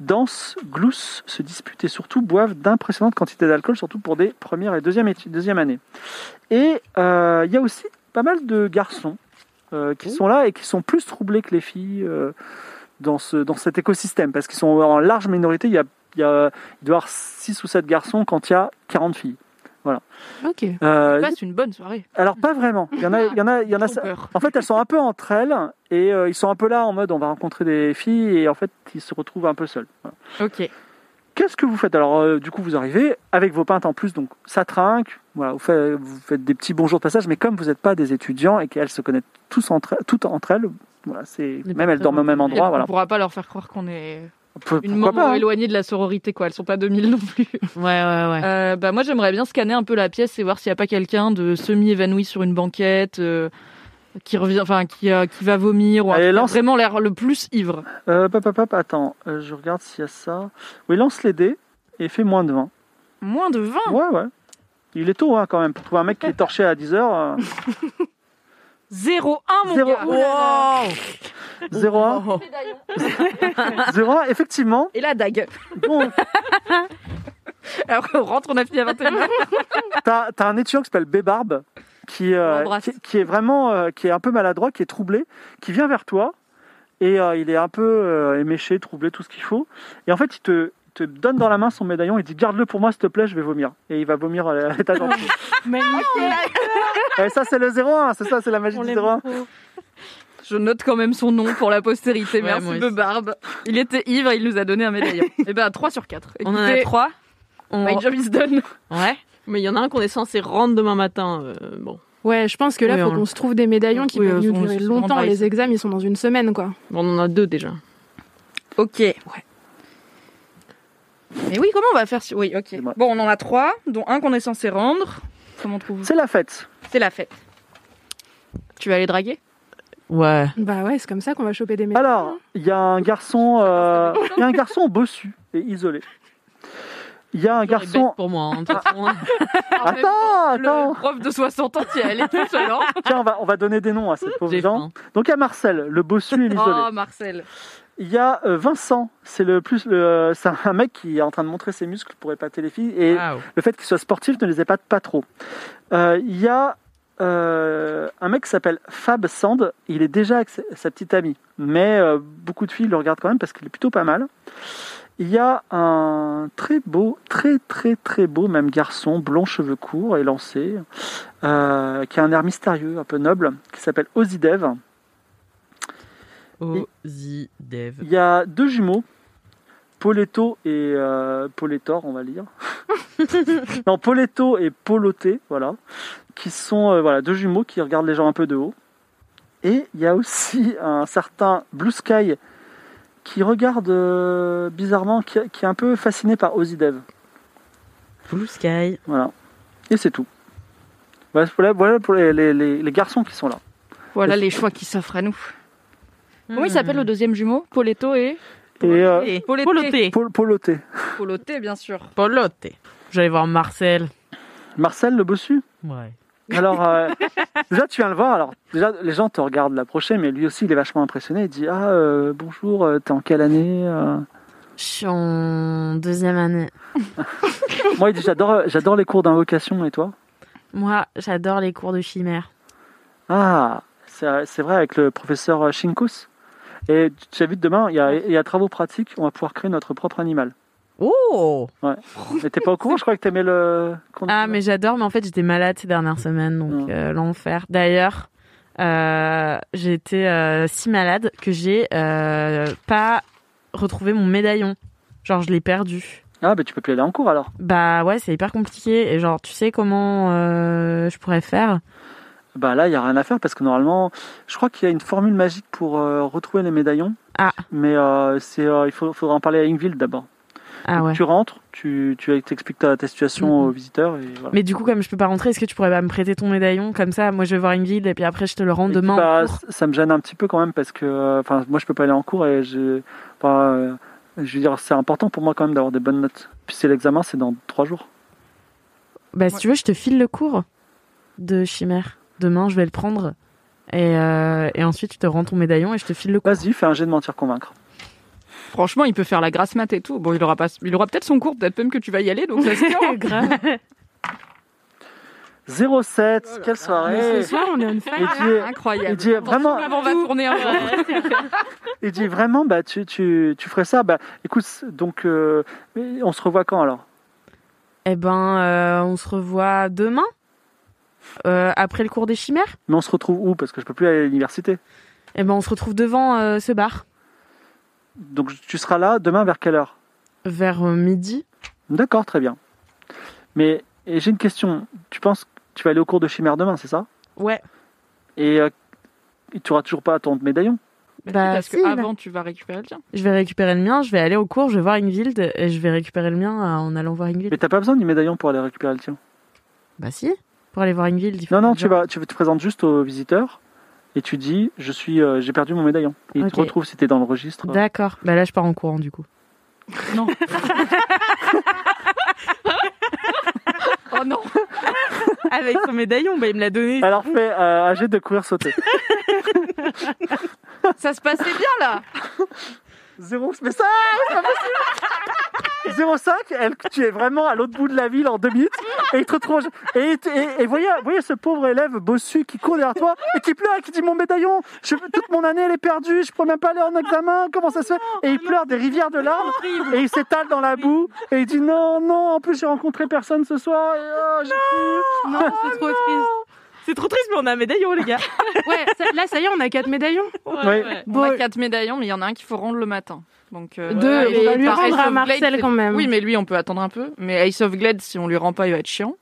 Dansent, gloussent, se disputent et surtout boivent d'impressionnantes quantités d'alcool, surtout pour des premières et deuxième, deuxième années. Et euh, il y a aussi pas mal de garçons euh, qui sont là et qui sont plus troublés que les filles euh, dans, ce, dans cet écosystème, parce qu'ils sont en large minorité. Il, y a, il, y a, il doit y avoir 6 ou 7 garçons quand il y a 40 filles. Ok. Euh, passe une bonne soirée alors pas vraiment. Il y en a, il y en a, il y en a. En fait, elles sont un peu entre elles et euh, ils sont un peu là en mode on va rencontrer des filles et en fait ils se retrouvent un peu seuls. Voilà. ok Qu'est-ce que vous faites? Alors, euh, du coup, vous arrivez avec vos pintes en plus, donc ça trinque. Voilà, vous faites, vous faites des petits bonjours de passage, mais comme vous n'êtes pas des étudiants et qu'elles se connaissent tous entre, toutes entre elles, voilà, c'est même elles dorment au même endroit. Voilà. on pourra pas leur faire croire qu'on est Une pas, hein. éloignée de la sororité quoi elles sont pas 2000 non plus Ouais, ouais, ouais. Euh, bah moi j'aimerais bien scanner un peu la pièce et voir s'il y a pas quelqu'un de semi évanoui sur une banquette euh, qui revient enfin qui euh, qui va vomir ou Allez, lance. vraiment l'air le plus ivre. Euh, pop, pop, pop, attends, je regarde s'il y a ça. Oui, lance les dés et fais moins de 20. Moins de 20. Ouais, ouais. Il est tôt hein, quand même. Pour trouver un mec qui est torché à 10h, 0 1 mon Zéro. gars. Wow 0-1. 0-1, effectivement. Et la dague. Bon, Alors on rentre on a fini à 21 T'as as un étudiant qui s'appelle Bébarbe, qui, euh, qui, qui est vraiment, euh, qui est un peu maladroit, qui est troublé, qui vient vers toi et euh, il est un peu euh, éméché, troublé, tout ce qu'il faut. Et en fait, il te, donne dans la main son médaillon et dit garde-le pour moi s'il te plaît, je vais vomir. Et il va vomir à l'étage en dessous. Magnifique. Et ça, c'est le 0-1, c'est ça, c'est la magie On du l'aime 0-1. trop. Je note quand même son nom pour la postérité. Ouais, Merci aussi. Barbe. Il était ivre, il nous a donné un médaillon. Et ben 3 sur 4. On en a trois. On... My job is done. Ouais. Mais il y en a un qu'on est censé rendre demain matin. euh, bon, Ouais, je pense que là, Oui, faut on- qu'on se trouve des médaillons qui Oui, peuvent euh, nous durer longtemps. Les examens, ils sont dans une semaine, quoi. on en a deux déjà. Ok. Ouais. Mais oui, comment on va faire si- Oui, ok. Bon, on en a trois, dont un qu'on est censé rendre. Comment on trouve C'est la fête. C'est la fête. Tu vas aller draguer? Ouais. Bah ouais, c'est comme ça qu'on va choper des médaillons. Alors, il y a un garçon, euh, il y a un garçon bossu et isolé. Il y a un Garçon. pour moi. hein, de toute façon. Attends, Le attends. prof de 60 ans qui est allé tout seul. hein. Tiens, on va, on va donner des noms à ces pauvres gens. faim. Donc il y a Marcel, le bossu et l'isolé. Oh, Marcel. Il y a euh, Vincent, c'est le plus, le, c'est un mec qui est en train de montrer ses muscles pour épater les filles et le fait qu'il soit sportif ne les épate pas trop. Euh, il y a euh, un mec qui s'appelle Fab Sand, il est déjà avec sa, petite amie, mais euh, beaucoup de filles le regardent quand même parce qu'il est plutôt pas mal. Il y a un très beau, très très très beau même garçon, blond cheveux courts et lancé, euh, qui a un air mystérieux, un peu noble, qui s'appelle Ozidev. Ozzy Dev. Il y a deux jumeaux, Poletto et euh, Poletor, on va lire. non, Poletto et Poloté, voilà, qui sont euh, voilà deux jumeaux qui regardent les gens un peu de haut. Et il y a aussi un certain Blue Sky qui regarde euh, bizarrement, qui, qui est un peu fasciné par Ozidev. Blue Sky. Voilà. Et c'est tout. Voilà pour, les, voilà pour les, les- les- les garçons qui sont là. Voilà les choix qui s'offrent à nous. Comment il Hmm. s'appelle le deuxième jumeau? Poletto et Et euh, Et Poloté. Poloté. Pol- Poloté. Poloté, bien sûr. Poloté. J'allais voir Marcel. Marcel le bossu? Ouais. Alors, euh, déjà, tu viens le voir. Alors, déjà, les gens te regardent l'approcher, mais lui aussi, il est vachement impressionné. Il dit Ah, euh, bonjour, euh, t'es en quelle année euh? Je suis en deuxième année. Moi, il dit J'adore j'adore les cours d'invocation, et toi? Moi, j'adore les cours de chimère. Ah, c'est c'est vrai, avec le professeur Shinkus. Et tu as vu, demain, il y, a, il y a travaux pratiques, on va pouvoir créer notre propre animal. Oh Mais t'es pas au courant Je crois que t'aimais le. Ah, mais j'adore, mais en fait, j'étais malade ces dernières semaines, donc euh, l'enfer. D'ailleurs, euh, j'ai été euh, si malade que j'ai euh, pas retrouvé mon médaillon. Genre, je l'ai perdu. Ah, bah tu peux plus aller en cours alors. Bah ouais, c'est hyper compliqué. Et genre, tu sais comment je pourrais faire? Bah là, il y a rien à faire parce que normalement, je crois qu'il y a une formule magique pour euh, retrouver les médaillons. Ah. Mais euh, c'est, euh, il faut, faudra en parler à Ingvild d'abord. Ah Donc, ouais. Tu rentres, tu, tu expliques ta, ta situation aux visiteurs et voilà. Mais du coup, comme je peux pas rentrer, est-ce que tu pourrais pas me prêter ton médaillon? Comme ça, moi je vais voir guide et puis après je te le rends Et demain. bah, en cours. c- ça me gêne un petit peu quand même parce que, euh, enfin, moi je peux pas aller en cours et enfin, euh, je veux dire, c'est important pour moi quand même d'avoir des bonnes notes. Puis c'est l'examen, c'est dans trois jours. Bah si tu veux, je te file le cours de chimère. Demain, je vais le prendre. Et, euh, et ensuite, tu te rends ton médaillon et je te file le cours. Vas-y, fais un jet de mentir convaincre. Franchement, il peut faire la grasse mat et tout. Bon, il aura pas, il aura peut-être son cours, peut-être même que tu vas y aller, donc ça se tient. hein. Grave. 07, quelle Mais soirée ce soir, on est fire. Il dit, Incroyable. il dit vraiment, Avant, on va tourner un jour. il dit vraiment, bah tu, tu, tu ferais ça. Bah écoute, donc euh, mais on se revoit quand alors? Eh ben, euh, on se revoit demain euh, après le cours des chimères. Mais on se retrouve où? Parce que je peux plus aller à l'université. Eh ben, on se retrouve devant euh, ce bar Donc tu seras là demain vers quelle heure? Vers euh, midi. D'accord, très bien. Mais j'ai une question. Tu penses que tu vas aller au cours de chimère demain, c'est ça? Ouais. Et euh, tu auras toujours pas ton médaillon? Bah, Bah, parce si, que là. avant, tu vas récupérer le tien. Je vais récupérer le mien, je vais aller au cours, je vais voir Ingvild et je vais récupérer le mien en allant voir Ingvild. Mais t'as pas besoin du médaillon pour aller récupérer le tien. Bah si, pour aller voir il faut Non, non, tu vas, tu te présentes juste aux visiteurs et tu dis je suis, euh, j'ai perdu mon médaillon. Et ils te Ok. retrouvent si t'es dans le registre. D'accord. Bah là, je pars en courant du coup. Non. oh non. Avec son médaillon, bah il me l'a donné. Alors fais euh, un jet de courir sauter. Ça se passait bien là. Zéro, mais ça, c'est pas possible. 0,5, elle, tu es vraiment à l'autre bout de la ville en deux minutes. Et il te retrouve. Et, et, et voyez, voyez ce pauvre élève bossu qui court derrière toi et qui pleure et qui dit Mon médaillon, je, toute mon année elle est perdue, je pourrais même pas aller en examen, comment ça se fait? Et il pleure des rivières de larmes et il s'étale dans la boue et il dit Non, non, en plus j'ai rencontré personne ce soir et oh, j'ai plus. Non, c'est trop triste. C'est trop triste, mais on a un médaillon, les gars. Ouais, ça- là, ça y est, on a quatre médaillons. Oui. On a quatre médaillons, mais il y en a un qu'il faut rendre le matin. Donc, euh, Deux, voilà, on et va lui rendre à Marcel Glade, quand même. Oui, mais lui, on peut attendre un peu. Mais Ace of Glade, si on lui rend pas, il va être chiant.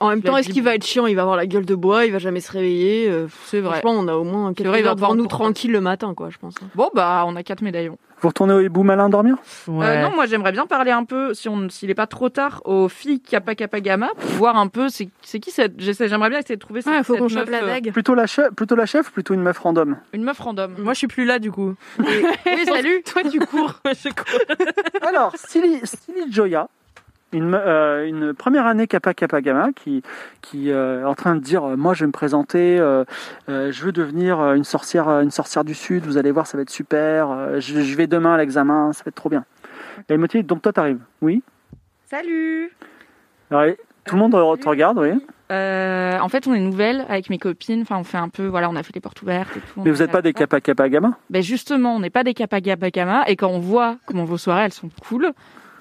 En même temps, est-ce qu'il va être chiant? Il va avoir la gueule de bois, il va jamais se réveiller. euh, C'est vrai. Franchement, on a au moins quelques vrai, il va heures devant devoir nous tranquille le matin, quoi, je pense. Bon, bah, on a quatre médaillons. Vous retournez au hibou malin dormir? Euh, non, moi, j'aimerais bien parler un peu, si on, s'il est pas trop tard, aux filles Kappa Kappa Gamma, pour voir un peu, c'est, c'est qui cette, j'essaie, j'aimerais bien essayer de trouver Ouais, cette, faut qu'on cette chope la meuf, euh, dague. plutôt la, chef, plutôt la chef ou plutôt une meuf random? Une meuf random. Moi, je suis plus là, du coup. Oui, salut. Toi, tu cours. je cours. Alors, Silly, Silly Joya, une, euh, une première année Kappa Kappa Gamma qui, qui euh, est en train de dire euh, Moi, je vais me présenter, euh, euh, je veux devenir une sorcière, une sorcière du Sud, vous allez voir, ça va être super, euh, je, je vais demain à l'examen, ça va être trop bien. Et elle me dit Donc, toi, t'arrives Oui Salut. Alors, et Tout le monde euh, te regarde, oui. Euh, en fait, on est nouvelles avec mes copines. Enfin, on fait un peu, voilà, on a fait les portes ouvertes et tout. Mais vous n'êtes pas des Kappa Kappa Gamma? Ben justement, on n'est pas des Kappa Kappa Gamma. Et quand on voit comment vos soirées, elles sont cool,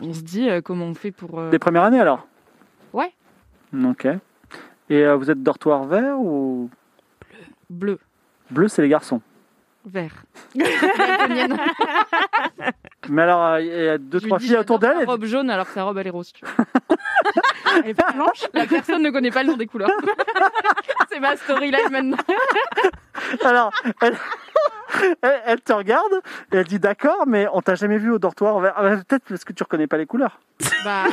on se dit euh, comment on fait pour. euh, Des premières années alors? Ouais. Ok. Et euh, vous êtes dortoir vert ou? Bleu, bleu, c'est les garçons vert. Mais alors, il y a deux, Je trois filles autour d'elle. robe jaune alors que sa robe elle est rose. Tu vois. elle est pas blanche. La personne ne connaît pas le nom des couleurs. C'est ma storyline maintenant. Alors, elle, elle, elle te regarde et elle dit d'accord, mais on t'a jamais vu au dortoir Peut-être parce que tu reconnais pas les couleurs. Bah,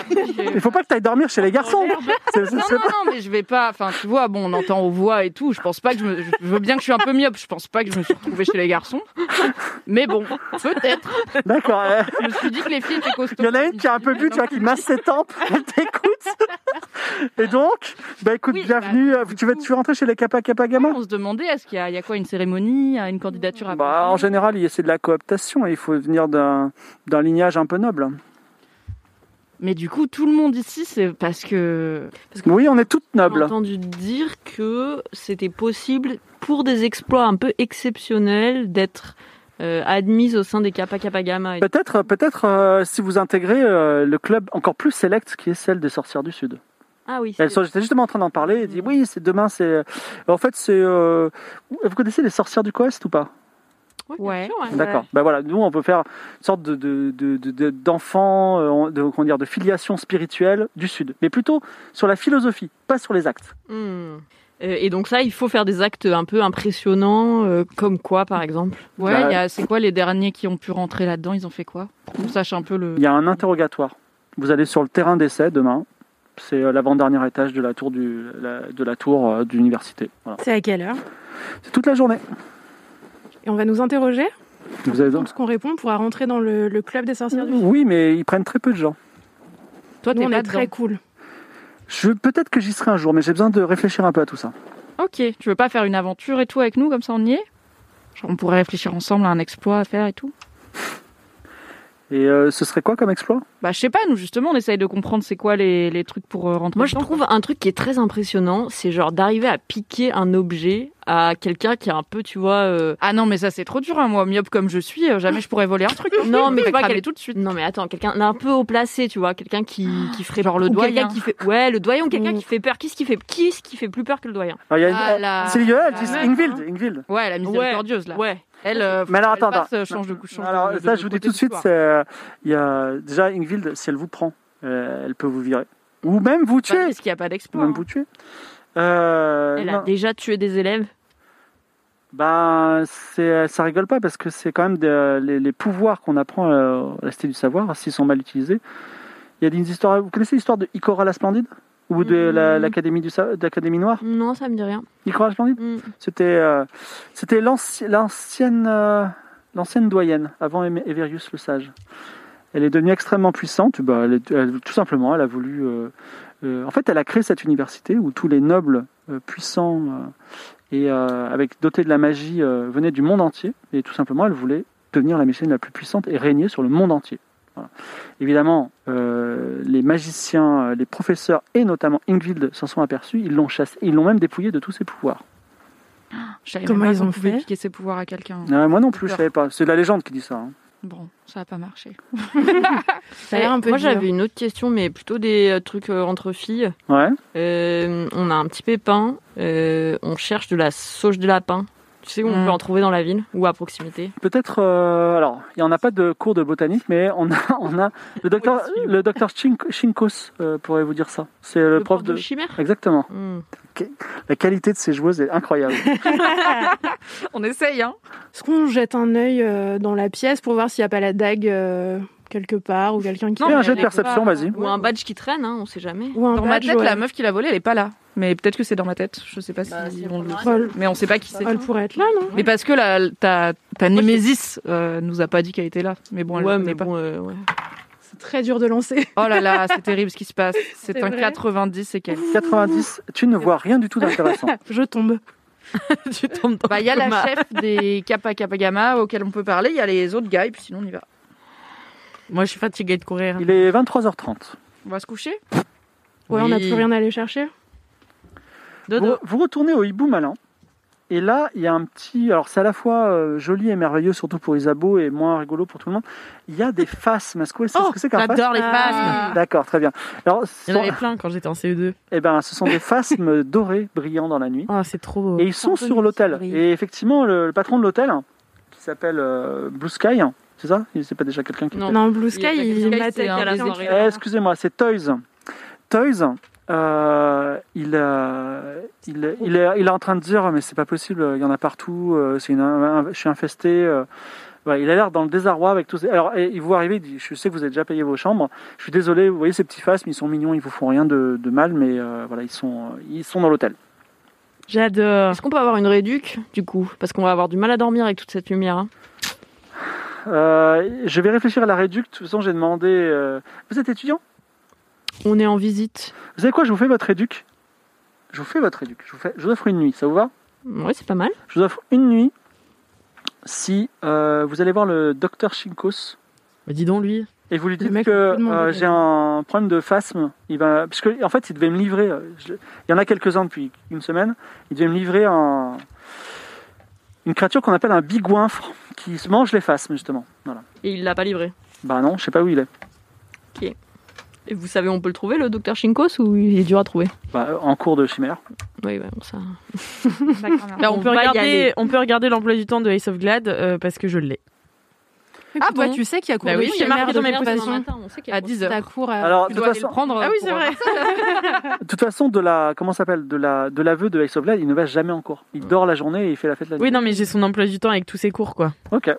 Il faut pas que tu ailles dormir chez les garçons. C'est- Non, non, pas- non, mais je vais pas. Enfin, tu vois, bon, on entend aux voix et tout. Je pense pas que je me. Je veux bien que je suis un peu myope. Je pense pas que je me suis retrouvée chez les garçons. Mais bon, peut-être. D'accord. euh, Je me suis dit que les filles étaient costauds. Il y en a une qui a un peu bu, tu vois, qui masse ses tempes. Elle t'écoute. Et donc, bah écoute, Oui, bienvenue. bah, euh, tu vas tu veux rentrer chez les Kappa Kappa Gamma On se demandait, est-ce qu'il y, a- il y a quoi, une cérémonie, une candidature à Bah, en général, il- c'est de la cooptation et il faut venir d'un d'un lignage un peu noble. Mais du coup, tout le monde ici, c'est parce que. Oui, on est toutes J'ai nobles. entendu dire que c'était possible, pour des exploits un peu exceptionnels, d'être euh, admise au sein des Kappa Kappa Gamma. Peut-être, peut-être euh, si vous intégrez euh, le club encore plus select qui est celle des sorcières du Sud. Ah oui, Elles c'est- sont- J'étais justement en train d'en parler et dit oui, c'est demain, c'est. En fait, c'est. euh, Vous connaissez les sorcières du Coest ou pas? Ouais. D'accord. Bah voilà, nous on peut faire une sorte de de- de- de- de- d'enfant, euh, de, comment dire, de filiation spirituelle du Sud, mais plutôt sur la philosophie, pas sur les actes. Hmm. Euh, Et donc ça, il faut faire des actes un peu impressionnants, euh, comme quoi par exemple Ouais, Bah, c'est quoi les derniers qui ont pu rentrer là-dedans? Ils ont fait quoi? Pour qu'on sache un peu le. Il y a un interrogatoire. Vous allez sur le terrain d'essai demain. C'est euh, l'avant-dernier étage de la tour du, la- de la tour euh, d'université. Voilà. C'est à quelle heure? C'est toute la journée. Et on va nous interroger? Vous avez Donc, ce qu'on répond pourra rentrer dans le, le club des sorcières du Oui, mais ils prennent très peu de gens. Toi, Nous, t'es on pas est très cool. Je peut-être que j'y serai un jour, mais j'ai besoin de réfléchir un peu à tout ça. Ok, tu veux pas faire une aventure et tout avec nous, comme ça on y est? Genre, on pourrait réfléchir ensemble à un exploit à faire et tout? Et euh, ce serait quoi comme exploit? Bah, je sais pas, nous justement, on essaye de comprendre c'est quoi les, les trucs pour euh, rentrer Moi, je trouve un truc qui est très impressionnant, c'est genre d'arriver à piquer un objet à quelqu'un qui est un peu, tu vois. euh, Ah non, mais ça c'est trop dur, hein. moi, myope comme je suis, euh, jamais je pourrais voler un truc. Non, mais tu vois, quel- tout de suite. Non, mais attends, quelqu'un d'un peu haut placé, tu vois, quelqu'un qui, qui ferait Genre le doyen. qui fait, ouais, le doyen quelqu'un Ou- qui fait peur. Qui ce qui fait, qui ce qui fait plus peur que le doyen? Alors, il y a une- Ah, la- C'est Ingvild, hein. Ingvild. Ouais, la miséricordieuse là. Ouais. Elle, euh, Mais alors, elle attends, passe, attends. euh, change de change Alors de- ça, de je vous dis tout de suite, euh, il y a déjà Ingvild, si elle vous prend, euh, elle peut vous virer ou même vous Bah, tuer, Est-ce qu'il n'y a pas ou d'exploit même hein vous tuer. Euh, Elle non. a déjà tué des élèves. Ben, c'est, ça rigole pas parce que c'est quand même les, les pouvoirs qu'on apprend euh, à la Cité du Savoir, s'ils sont mal utilisés. Il y a des histoires. Vous connaissez l'histoire de Ikora la Splendide? Ou de l'Académie Sa- de l'Académie Noire Non, ça me dit rien. Ikora la Splendide Mm. C'était euh, c'était l'anci- l'ancienne euh, l'ancienne doyenne avant Everius le Sage. Elle est devenue extrêmement puissante. Bah, elle est- elle- tout simplement, elle a voulu. euh, en fait, elle a créé cette université où tous les nobles puissants et avec dotés de la magie venaient du monde entier. Et tout simplement, elle voulait devenir la magicienne la plus puissante et régner sur le monde entier. Voilà. Évidemment, euh, les magiciens, euh, les professeurs et notamment Ingvild s'en sont aperçus. Ils l'ont chassé, ils l'ont même dépouillé de tous ses pouvoirs. Je Comment ils ont fait piquer ses pouvoirs à quelqu'un. Euh, moi non plus, je savais pas. C'est la légende qui dit ça. hein. Bon, ça a pas marché. Ça a l'air un peu Moi, j'avais une autre question, mais plutôt des euh, trucs euh, entre filles. Ouais. Euh, on a un petit pépin. euh, on cherche de la sauge de lapin. Tu sais où on Mm. peut en trouver dans la ville ou à proximité Peut-être. euh, alors, il n'y en a pas de cours de botanique, mais on a, on a le docteur, le docteur Chink- Chinkos euh, pourrait vous dire ça. C'est le, prof de. chimère Exactement. Mm. La qualité de ces joueuses est incroyable. On essaye, hein. Est-ce qu'on jette un œil euh, dans la pièce pour voir s'il n'y a pas la dague euh, quelque part ou quelqu'un qui. Non, un jet de perception, vas-y. Ou un badge qui traîne, hein, on sait jamais. Ou un Dans ma badge, tête, ouais. la meuf qui l'a volé, elle est pas là. Mais peut-être que c'est dans ma tête. Je sais pas si Bah, si on le sait. Mais on sait pas qui c'est. elle pourrait être là, non? Mais parce que la, ta, ta Némésis euh, nous a pas dit qu'elle était là. Mais bon, elle ouais, mais pas. bon, euh, ouais. C'est très dur de lancer. Oh là là, c'est terrible ce qui se passe. C'est un vrai 90 et quelques. 90, tu ne vois rien du tout d'intéressant. Je tombe. tu tombes dans Bah, il y a la chef des Kappa Kappa Gamma auquel on peut parler. Il y a les autres gars, et puis sinon on y va. Moi, je suis fatiguée de courir. Il est 23h30. On va se coucher? Ouais, on n'a Oui. plus rien à aller chercher. Dodo. Vous, vous retournez au hibou malin. Et là, il y a un petit. Alors, c'est à la fois euh, joli et merveilleux, surtout pour Isabeau, et moins rigolo pour tout le monde. Il y a des phasmes. Est-ce que vous savez Oh, ce que c'est qu'un phasme j'adore les Ah. phasmes. D'accord, très bien. Alors, Il y en sont, avait plein quand j'étais en CE2. eh ben, ce sont des phasmes dorés brillants dans la nuit. Oh, c'est trop beau. Et ils sont sur l'hôtel. Et effectivement, le, le patron de l'hôtel, qui s'appelle euh, Blue Sky, c'est ça? C'est pas déjà quelqu'un qui. Non. Non, Blue Sky, Il il, à la études. Eh, Excusez-moi, c'est Toys. Toys, euh, il, euh, il, est- il, est, il est en train de dire mais c'est pas possible, il y en a partout, euh, c'est une, un- je suis infesté. euh. Il a l'air dans le désarroi avec tous ces... Alors, et il vous arrive, il dit, je sais que vous avez déjà payé vos chambres, je suis désolé, vous voyez ces petits phasmes, ils sont mignons, ils vous font rien de, de mal, mais euh, voilà, ils sont, ils sont dans l'hôtel. J'adore. Est-ce qu'on peut avoir une réduc, du coup? Parce qu'on va avoir du mal à dormir avec toute cette lumière. hein. Euh, je vais réfléchir à la réduc, de toute façon j'ai demandé... euh, Vous êtes étudiant? On est en visite. Vous savez quoi, je vous fais votre réduc Je vous fais votre réduc, je vous, fais, je vous offre une nuit, ça vous va? Ouais, c'est pas mal. Je vous offre une nuit si euh, vous allez voir le docteur Shinkos Bah, dis donc, lui. et vous lui dites mec que plus demandé euh, j'ai un problème de phasme. Il va, parce que en fait, il devait me livrer. euh, je- il y en a quelques-uns depuis une semaine. Il devait me livrer un, une créature qu'on appelle un bigouinfre qui se mange les phasmes justement. Voilà. Et il l'a pas livré. Bah non, je sais pas où il est. Et vous savez, on peut le trouver, le docteur Shinkos, ou il est dur à trouver? Bah, en cours de chimère. Oui, ouais, bon, ça. Bah, on, On peut regarder, on peut regarder l'emploi du temps de Ace of Glad euh, parce que je l'ai. Ah bon toi, tu sais qu'il y a cours Bah de oui, c'est marqué dans de mes y À a 10 heures. T'as cours à... Alors, Tu de dois le façon, prendre. Ah oui, c'est vrai. de toute façon, de la, comment ça s'appelle, de la, de l'aveu de Ace of il ne va jamais en cours. Il dort la journée et il fait la fête la nuit. Oui, non, mais j'ai son emploi du temps avec tous ses cours, quoi. Ok.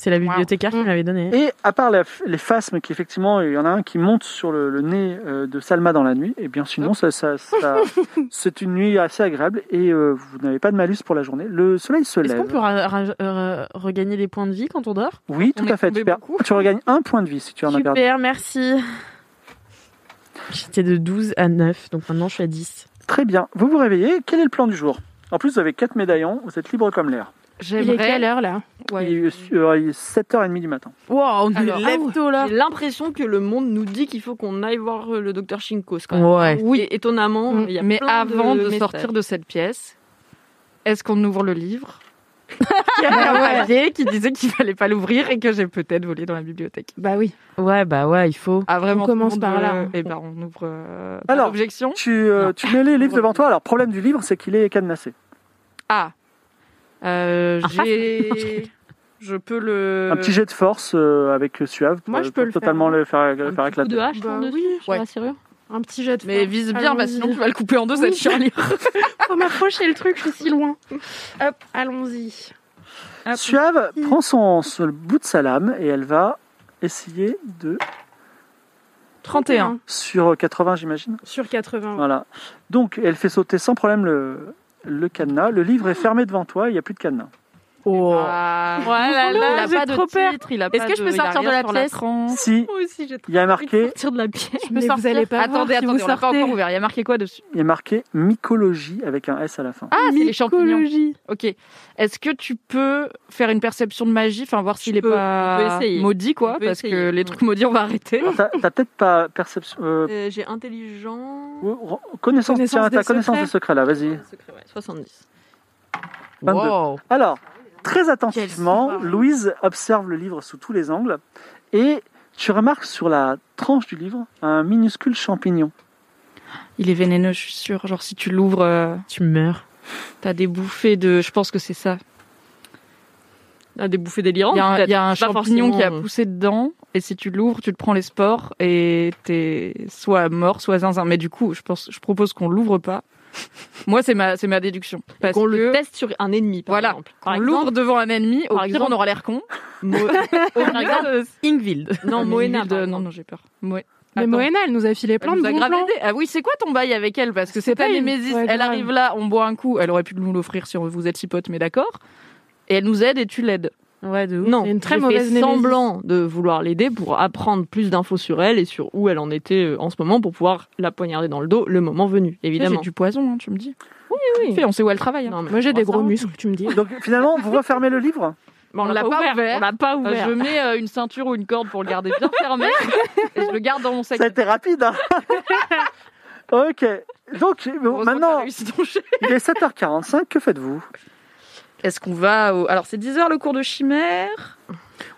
C'est la bibliothécaire qui Wow. me l'avait donné. Et à part la- les phasmes, qui effectivement, il y en a un qui monte sur le, le nez euh, de Salma dans la nuit, et bien sinon, ça, ça, ça- c'est une nuit assez agréable et euh, vous n'avez pas de malus pour la journée. Le soleil se Est-ce lève. qu'on peut euh, regagner des points de vie quand on dort? Oui, On tout à fait. Tu, regagnes un point de vie si tu en as perdu. Super, merci. J'étais de 12 à 9, donc maintenant je suis à 10. Très bien. Vous vous réveillez. Quel est le plan du jour? En plus, vous avez quatre médaillons. Vous êtes libre comme l'air. Il est quelle heure là? Ouais. Il est euh, il est 7h30 du matin. Wow, on est Alors, lève tôt là. J'ai l'impression que le monde nous dit qu'il faut qu'on aille voir euh, le docteur Shinkos. Quand même. Ouais. Oui. Et étonnamment, Mm. il y a Mais plein avant de, sortir de cette pièce, est-ce qu'on ouvre le livre? Il y avait un papier qui disait qu'il fallait pas l'ouvrir et que j'ai peut-être volé dans la bibliothèque. Bah oui. Ouais, bah ouais, il faut. Ah vraiment On commence par là, veut- hein. Eh ben on ouvre. Euh, Alors, d'objection. Tu, euh, tu mets les livres devant toi. Alors, problème du livre, c'est qu'il est cadenassé. Ah. Euh, Un j'ai. Je peux le. Un petit jet de force euh, avec Suave. Moi, pour- je peux le faire. totalement le faire, le faire petit coup éclater. de hache Bah oui. sur Ouais. la serrure. Un petit jet de Mais force. vise bien, bah, sinon tu vas le couper en deux Oui. cette charnière. Faut m'approcher le truc, je suis si loin. Hop, allons-y. Suave prend son, son bout de sa lame et elle va essayer de 31. sur 80, j'imagine. Sur 80. Voilà. Donc, elle fait sauter sans problème le, le cadenas. Le livre est fermé devant toi. Il n'y a plus de cadenas. Oh. Ah. là là, il a pas de trop peur. titre, il a Est-ce que je peux sortir de la pièce. Si, Moi aussi, j'ai il y a marqué, sortir de la pièce. Vous allez pas Attendez, voir si attendez, vous on l'a pas encore ouvert. Il y a marqué quoi dessus il y a marqué mycologie avec un S à la fin. Ah, c'est les champignons. Mycologie. Ok. Est-ce que tu peux faire une perception de magie, enfin voir s'il est pas maudit, quoi, parce que les trucs maudits, on va arrêter. T'as peut-être pas perception. euh, Euh, j'ai intelligent. connaissance, tiens, des ta connaissance secrets. des secrets là, vas-y. Secret, ouais, 70. 22. Wow. Alors, très attentivement, super. Louise observe le livre sous tous les angles et tu remarques sur la tranche du livre un minuscule champignon. Il est vénéneux, je suis sûre. Genre, si tu l'ouvres, euh, Tu meurs. t'as des bouffées de. Je pense que c'est ça. Ah, des bouffées délirantes. Il y a un, il y a un Pas champignon qui a forcément. poussé dedans, et si tu l'ouvres, tu te prends les spores, et t'es soit mort, soit zinzin. Mais du coup, je pense, je propose qu'on l'ouvre pas. Moi, c'est ma, c'est ma déduction. Parce Qu'on le teste sur un ennemi, par Voilà. exemple. Par on l'ouvre devant un ennemi, au par pire, exemple- on aura l'air con. Mo- par exemple, Ingvild. non, Moena. Euh, non, non, j'ai peur. Moe- Mais. Moena, elle nous a filé Elle plein de bons plans. Ah oui, c'est quoi ton bail avec elle? Parce que c'est pas une- Némésis. ouais, elle arrive là, on boit un coup. Elle aurait pu nous l'offrir si vous êtes si potes, mais d'accord. Et elle nous aide et tu l'aides. Ouais, de ouf. Non, C'est une très mauvaise fait semblant de vouloir l'aider pour apprendre plus d'infos sur elle et sur où elle en était euh, en ce moment pour pouvoir la poignarder dans le dos le moment venu, J'ai évidemment. du poison, hein, tu me dis. Oui, oui. Fait, on sait où elle travaille. hein. Non, mais Moi j'ai on des gros muscles, tu me dis. Donc finalement, vous refermez le livre? Bon, on, On l'a pas ouvert. On l'a pas Euh, ouvert. je mets euh, une ceinture ou une corde pour le garder bien fermé et je le garde dans mon sac. Ça a été rapide. hein ok. Donc maintenant, il est 7h45. Que faites-vous? Est-ce qu'on va au... Alors, c'est 10 heures le cours de chimère.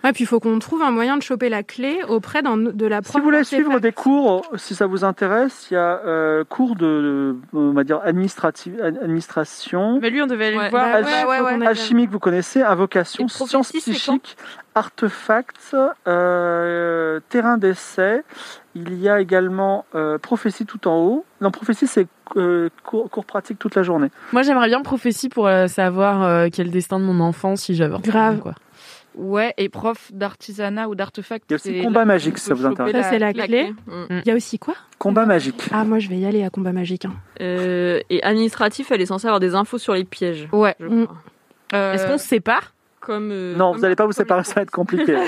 Ouais, puis il faut qu'on trouve un moyen de choper la clé auprès d'un- de la Si vous voulez suivre des cours, si ça vous intéresse, il y a euh, cours de, de, on va dire administrative, administration, Mais lui, on devait aller Ouais. le voir. Bah ouais, alchimique, vous connaissez, invocation, sciences psychiques, artefacts, euh, terrain d'essai. Il y a également euh, prophétie tout en haut. Non, prophétie c'est euh, cours, cours pratique toute la journée. Moi, j'aimerais bien prophétie pour euh, savoir euh, quel est le destin de mon enfant si j'avais Grave. quoi. Ouais, et prof d'artisanat ou d'artefact. Il y a aussi c'est combat magique, si ça vous intéresse. Ça, c'est la clé. Mm. Il y a aussi quoi? Combat magique. Ah, moi je vais y aller à combat magique. hein. Euh, et administratif, elle est censée avoir des infos sur les pièges. Ouais. Mm. Euh, Est-ce qu'on se sépare? Comme euh, Non, comme- vous n'allez pas vous séparer, ça va être compliqué.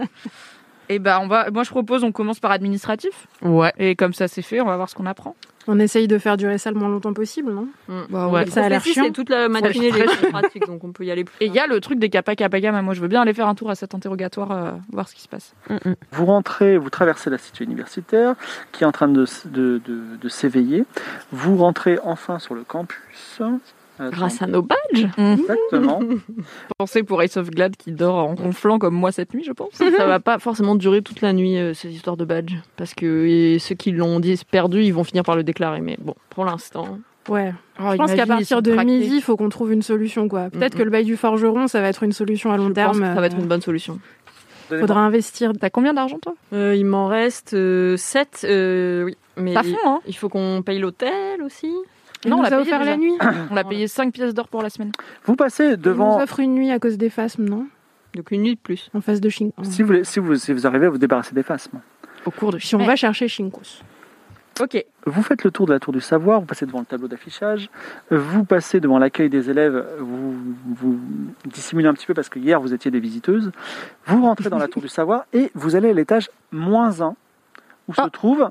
Et ben, on va. Moi, je propose, on commence par administratif. Ouais. Et comme ça, c'est fait. On va voir ce qu'on apprend. On essaye de faire durer ça le moins longtemps possible, non? Mm. Bah, Ouais. Ça a l'air chiant. C'est toute la matinée les pratiques, donc on peut y aller plus. Et il y a le truc des kappa kappa gamma. Moi, je veux bien aller faire un tour à cet interrogatoire, euh, voir ce qui se passe. Vous rentrez, vous traversez la cité universitaire qui est en train de, de, de s'éveiller. Vous rentrez enfin sur le campus. Grâce à nos badges. Exactement. Pensez pour Ace of Glad qui dort en ronflant comme moi cette nuit, je pense. Ça va pas forcément durer toute la nuit euh, ces histoires de badges, parce que et ceux qui l'ont dit perdu, ils vont finir par le déclarer. Mais bon, pour l'instant, Ouais. Oh, Je pense qu'à partir de midi, il faut qu'on trouve une solution, quoi. Peut-être Mm, que le bail du forgeron, ça va être une solution à long Je pense terme. que ça va être euh, une bonne solution. Faudra investir. T'as combien d'argent, toi? Euh, il m'en reste 7. oui. Mais Pas fond, hein il faut qu'on paye l'hôtel aussi. Il Non, on l'a a payé offert la nuit. On a payé 5 pièces d'or pour la semaine. Vous passez Il nous devant. offre une nuit à cause des phasmes, non? Donc une nuit de plus. En face de Shinko. Si vous, si, vous, si vous arrivez à vous débarrasser des phasmes, Au cours de Si on va chercher Shinkos. Ok. vous faites le tour de la tour du savoir, vous passez devant le tableau d'affichage, vous passez devant l'accueil des élèves, vous, vous dissimulez un petit peu parce que hier vous étiez des visiteuses, vous rentrez dans la tour du savoir et vous allez à l'étage moins 1 où se Ah. trouve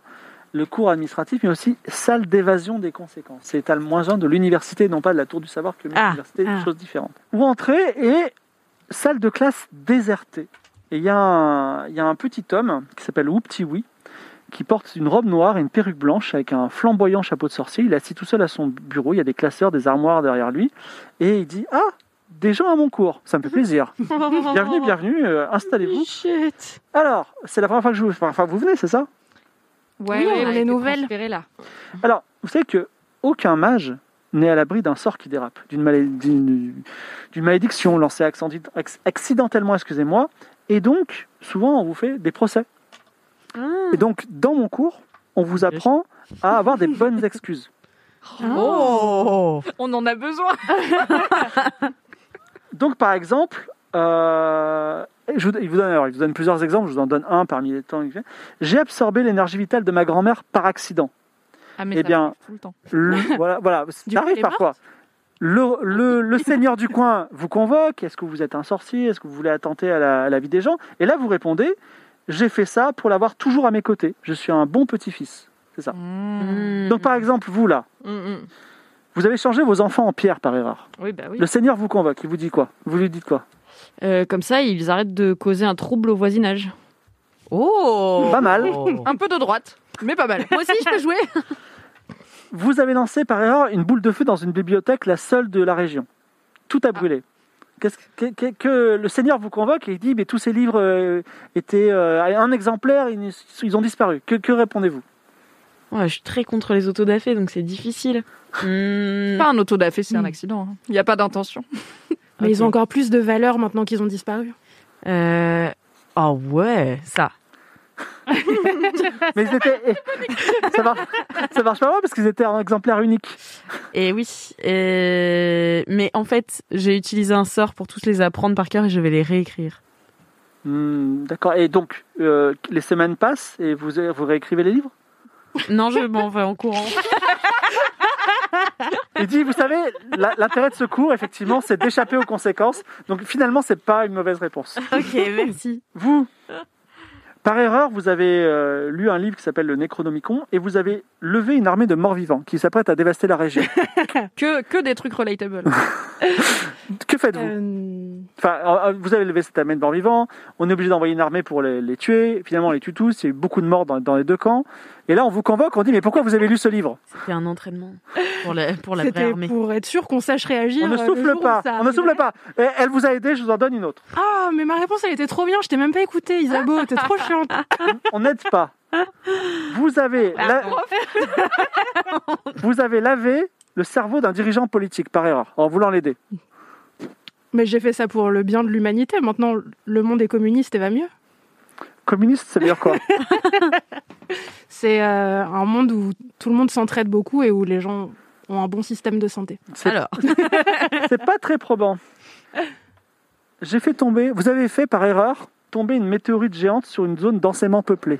le cours administratif mais aussi salle d'évasion des conséquences. C'est l'étage moins 1 de l'université, non pas de la tour du savoir que Ah. l'université, Ah. une chose différente. Vous entrez et salle de classe désertée. Et il y, a un- il y a un petit homme qui s'appelle Whoopty-Wee qui porte une robe noire et une perruque blanche avec un flamboyant chapeau de sorcier. Il est assis tout seul à son bureau. Il y a des classeurs, des armoires derrière lui. Et il dit Ah, des gens à mon cours. Ça me fait plaisir. bienvenue, bienvenue. euh, Installez-vous. Alors, c'est la première fois que je vous, enfin, vous venez, c'est ça? Ouais, Oui, ouais, on a est été nouvelles. là. Alors, vous savez que aucun mage n'est à l'abri d'un sort qui dérape, d'une malé- d'une- d'une malédiction lancée accidentellement, excusez-moi. Et donc, souvent, on vous fait des procès. Et donc, dans mon cours, on vous apprend à avoir des bonnes excuses. Oh On en a besoin. Donc, par exemple, euh, je vous, il, vous donne, alors, il vous donne plusieurs exemples, je vous en donne un parmi les temps. que j'ai. J'ai absorbé l'énergie vitale de ma grand-mère par accident. Ah, mais Eh ça bien, arrive tout le temps. Le, voilà, ça coup, arrive parfois. Le, le, le seigneur du coin vous convoque. Est-ce que vous êtes un sorcier Est-ce que vous voulez attenter à la, à la vie des gens Et là, vous répondez J'ai fait ça pour l'avoir toujours à mes côtés. Je suis un bon petit-fils. C'est ça. Mmh. Donc, par exemple, vous là, Mm, mm. vous avez changé vos enfants en pierre par erreur. Oui, bah oui. Le seigneur vous convoque. Il vous dit quoi? Vous lui dites quoi? Euh, comme ça, ils arrêtent de causer un trouble au voisinage. Oh Pas mal. Un peu de droite, mais pas mal. Moi aussi, je peux jouer. Vous avez lancé par erreur une boule de feu dans une bibliothèque, la seule de la région. Tout a brûlé. Qu'est-ce que, que- que le Seigneur vous convoque et il dit mais tous ces livres euh, étaient euh, un exemplaire, ils, ils ont disparu. Que, que répondez-vous? Ouais, je suis très contre les autodafés, donc c'est difficile. Hmm. Pas un autodafé, c'est un Hmm. accident. hein. Il n'y a pas d'intention. Mais ils ont encore plus de valeur maintenant qu'ils ont disparu. Euh... Oh ouais, ça. Mais ils étaient, ça marche, ça marche pas mal parce qu'ils étaient un exemplaire unique. Et oui. et- Mais en fait, j'ai utilisé un sort pour tous les apprendre par cœur et je vais les réécrire. Hmm, D'accord. Et donc euh, les semaines passent et vous vous réécrivez les livres? Non, je m'en vais en courant. Il dit, vous savez, l'intérêt de ce cours, effectivement, c'est d'échapper aux conséquences. Donc finalement, c'est pas une mauvaise réponse. ok, merci. Vous, par erreur, vous avez euh, lu un livre qui s'appelle le Necronomicon et vous avez levé une armée de morts-vivants qui s'apprête à dévaster la région. Que, que des trucs relatable. que faites-vous Euh, Enfin, euh, vous avez levé cette armée de morts-vivants, on est obligé d'envoyer une armée pour les, les tuer. Finalement, on les tue tous, il y a eu beaucoup de morts dans, dans les deux camps. Et là, on vous convoque, on dit, mais pourquoi vous avez lu ce livre? C'était un entraînement pour la, pour la vraie C'était armée. pour être sûr qu'on sache réagir. On ne euh, le souffle pas, on ne souffle pas. Elle vous a aidé, je vous en donne une autre. Ah, mais ma réponse, elle était trop bien. Je t'ai même pas écouté, Isabeau. T'es trop chiante. On n'aide pas. Vous avez, la- vous avez lavé le cerveau d'un dirigeant politique par erreur, en voulant l'aider. Mais j'ai fait ça pour le bien de l'humanité. Maintenant, le monde est communiste et va mieux. Communiste, ça veut dire quoi C'est euh, un monde où tout le monde s'entraide beaucoup et où les gens ont un bon système de santé. C'est- Alors, C'est pas très probant. J'ai fait tomber, vous avez fait par erreur tomber une météorite géante sur une zone densément peuplée.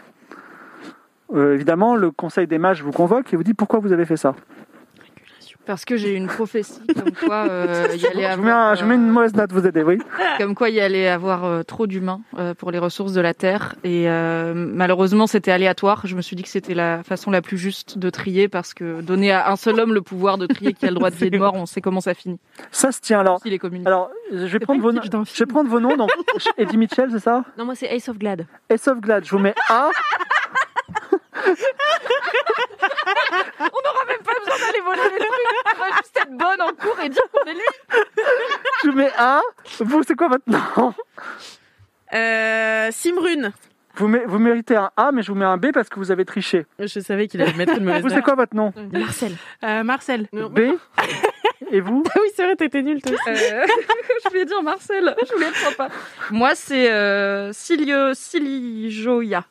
Euh, évidemment, le conseil des mages vous convoque et vous dit pourquoi vous avez fait ça. Parce que j'ai eu une prophétie comme quoi euh, il y allait Je vous mets, un- avoir, je vous mets une mauvaise note, vous aider, oui. euh, comme quoi il y allait avoir euh, trop d'humains euh, pour les ressources de la terre et euh, malheureusement c'était aléatoire. Je me suis dit que c'était la façon la plus juste de trier parce que donner à un seul homme le pouvoir de trier qui a le droit de vie et de mort, on sait comment ça finit. Ça se tient alors. Si les. Alors, je vais, prendre vos, d'un je vais prendre vos noms. Donc, Eddie Mitchell, c'est ça? Non, moi c'est Ace of Glad. Ace of Glad, je vous mets A. On n'aura même pas besoin d'aller voler les trucs. On va juste être bonne en cours et dire qu'on est lui. Je vous mets A. Vous, c'est quoi votre nom euh, Simrune. Vous, mé- vous méritez un A, mais je vous mets un B parce que vous avez triché. Je savais qu'il allait mettre une mauvaise Vous, c'est quoi votre nom Marcel. Euh, Marcel. B Et vous Ah oui, c'est vrai, t'étais nul, toi. Euh, je voulais dire Marcel. Je voulais être sympa. Moi, c'est euh, Silio, Silijoya.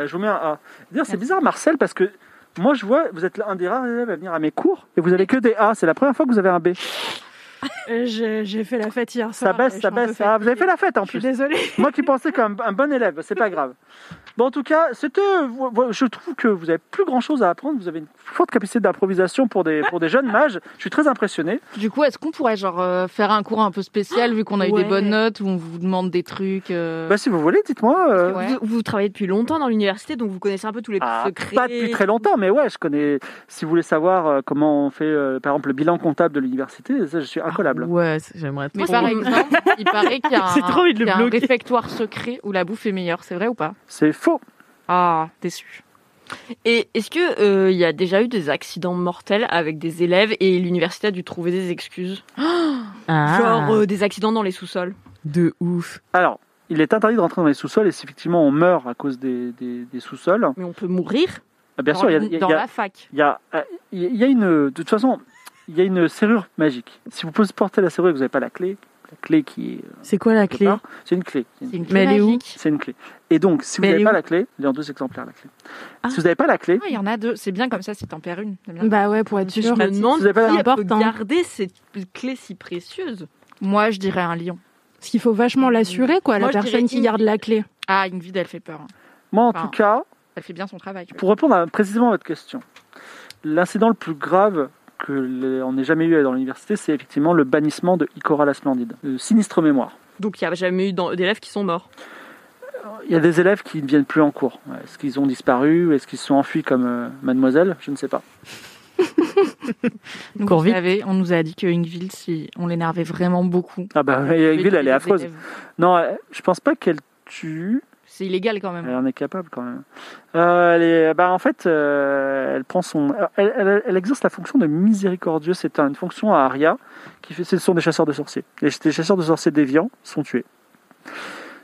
Euh, Je vous mets un A. C'est bizarre, Marcel, parce que moi, je vois, vous êtes un des rares élèves à venir à mes cours et vous avez que des A. C'est la première fois que vous avez un B. J'ai fait la fête hier Ça soir. et baisse, ça baisse. Ah, vous avez fait la fête en Je suis plus. désolée. Moi qui pensais comme un bon élève, c'est pas grave. Bon, en tout cas, c'était. Je trouve que vous avez plus grand chose à apprendre. Vous avez une forte capacité d'improvisation pour des, pour des jeunes mages. Je suis très impressionné. Du coup, est-ce qu'on pourrait genre euh, faire un cours un peu spécial vu qu'on a eu Ouais. des bonnes notes où on vous demande des trucs euh, Bah, si vous voulez, dites-moi. euh, Ouais. Vous, vous travaillez depuis longtemps dans l'université, donc vous connaissez un peu tous les Ah, secrets. pas depuis très longtemps, mais ouais, je connais. Si vous voulez savoir comment on fait, euh, par exemple, le bilan comptable de l'université, ça, je suis incollable. Ouais, j'aimerais Mais trop. par exemple, il paraît qu'il y a un, trop envie de le qu'il y a un bloquer. réfectoire secret où la bouffe est meilleure. C'est vrai ou pas? C'est faux. Ah, déçu. Et est-ce que euh, il y a déjà eu des accidents mortels avec des élèves et l'université a dû trouver des excuses? Ah, Genre euh, des accidents dans les sous-sols de ouf. Alors, il est interdit de rentrer dans les sous-sols et si effectivement on meurt à cause des, des- des sous-sols, Mais on peut mourir ah, bien dans, sûr, il y a, il y a- dans il y a- la fac. il y a, euh, il y a une. De toute façon, il y a une serrure magique. Si vous posez porter la serrure et que vous n'avez pas la clé, la clé qui est. euh, C'est quoi la clé C'est une clé. C'est une Mais elle est où magique. C'est une clé. Et donc, si vous Mais n'avez pas la clé, il y a en deux exemplaires la clé. Ah. Si vous n'avez pas la clé, Ah, il y en a deux. C'est bien comme ça si t'en perds une. Bah ouais, pour être Je sûr. me demande vous avez pas la- peut important. garder cette clé si précieuse. Moi, je dirais un lion. Parce qu'il faut vachement l'assurer, quoi, Moi, la je personne qui une- garde la clé. Ah, Ingrid, elle fait peur. hein. moi en Enfin, tout cas, Elle fait bien son travail. pour répondre à, précisément à votre question, l'incident le plus grave que les- on n'ait jamais eu dans l'université, c'est effectivement le bannissement de Ikora la Splendide. Euh, sinistre mémoire. Donc il n'y a jamais eu d'élèves qui sont morts. Il y a des élèves qui ne viennent plus en cours. Est-ce qu'ils ont disparu Est-ce qu'ils se sont enfuis comme euh, mademoiselle? Je ne sais pas. Donc, vous savez, on nous a dit que Ingrid, si on l'énervait vraiment beaucoup. Ah bah, tuait elle est affreuse. élèves. Non, elle- je pense pas qu'elle tue. C'est illégal quand Elle même. en est capable quand même. Euh, elle est, bah, en fait, euh, elle prend son, elle, elle- elle exerce la fonction de miséricordieux. C'est une fonction à Aria qui fait. Ce sont des chasseurs de sorciers. Les chasseurs de sorciers déviants sont tués.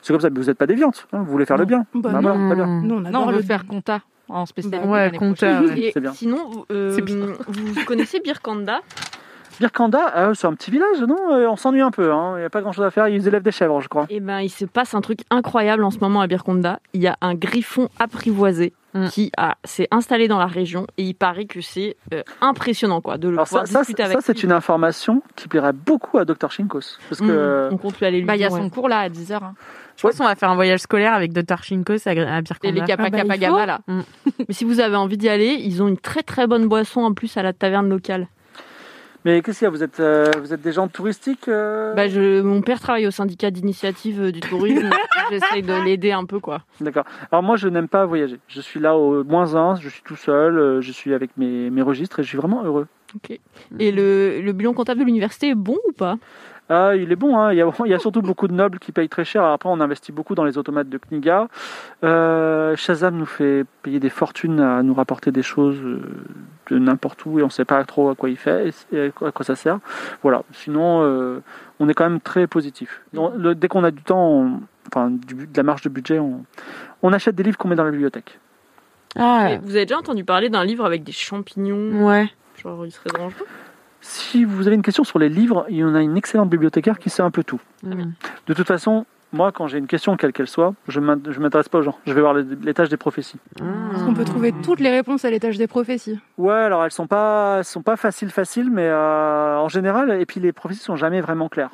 C'est comme ça. Mais vous n'êtes pas déviante. hein, vous voulez faire le bien. Bah Bah, non. voilà, bien. On Non, adore on veut le faire compta en spécial. Bah ouais, compta, ouais. Et C'est bien. sinon, euh, vous connaissez Birkanda? Birkanda, euh, c'est un petit village, non? Euh, On s'ennuie un peu. hein. Il n'y a pas grand-chose à faire. Ils élèvent des chèvres, je crois. Eh ben, il se passe un truc incroyable en ce moment à Birkonda. Il y a un griffon apprivoisé Mm. qui a s'est installé dans la région et il paraît que c'est euh, impressionnant quoi de le Alors pouvoir ça, ça, discuter ça, avec c'est lui. une information qui plairait beaucoup à Dr Shinkos. Parce que Mm, on compte lui aller lui Bah, il y a son ouais. cours là à 10h. Je pense qu'on va faire un voyage scolaire avec Dr. Shinkos à, à Et Birkanda. les Kappa Ah bah, il Kappa Gamma là. Mais si vous avez envie d'y aller, ils ont une très très bonne boisson en plus à la taverne locale. Mais qu'est-ce qu'il y a? Vous êtes, euh, vous êtes des gens touristiques euh? Bah, je, mon père travaille au syndicat d'initiative euh, du tourisme. J'essaye de l'aider un peu quoi. D'accord. Alors moi, je n'aime pas voyager. Je suis là au moins un, je suis tout seul, je suis avec mes, mes registres et je suis vraiment heureux. Et le, le bilan comptable de l'université est bon ou pas? Ah, il est bon, hein. il, y a, il y a surtout beaucoup de nobles qui payent très cher. Alors après, on investit beaucoup dans les automates de Kniga. Euh, Shazam nous fait payer des fortunes à nous rapporter des choses euh, de n'importe où et on ne sait pas trop à quoi il fait et à quoi- ça sert. Voilà. Sinon, euh, on est quand même très positif. On- le- dès qu'on a du temps, on- enfin du, de la marge de budget, on, on achète des livres qu'on met dans la bibliothèque. Ah, Vous avez déjà entendu parler d'un livre avec des champignons? Ouais. Genre, il serait dangereux Si vous avez une question sur les livres, il y en a une excellente bibliothécaire qui sait un peu tout. De toute façon, moi, quand j'ai une question, quelle qu'elle soit, je ne m'intéresse pas aux gens. Je vais voir les- l'étage des prophéties. Parce qu'on peut trouver toutes les réponses à l'étage des prophéties. Ouais, alors elles sont pas, elles sont pas faciles, faciles, mais euh, en général, et puis les prophéties sont jamais vraiment claires.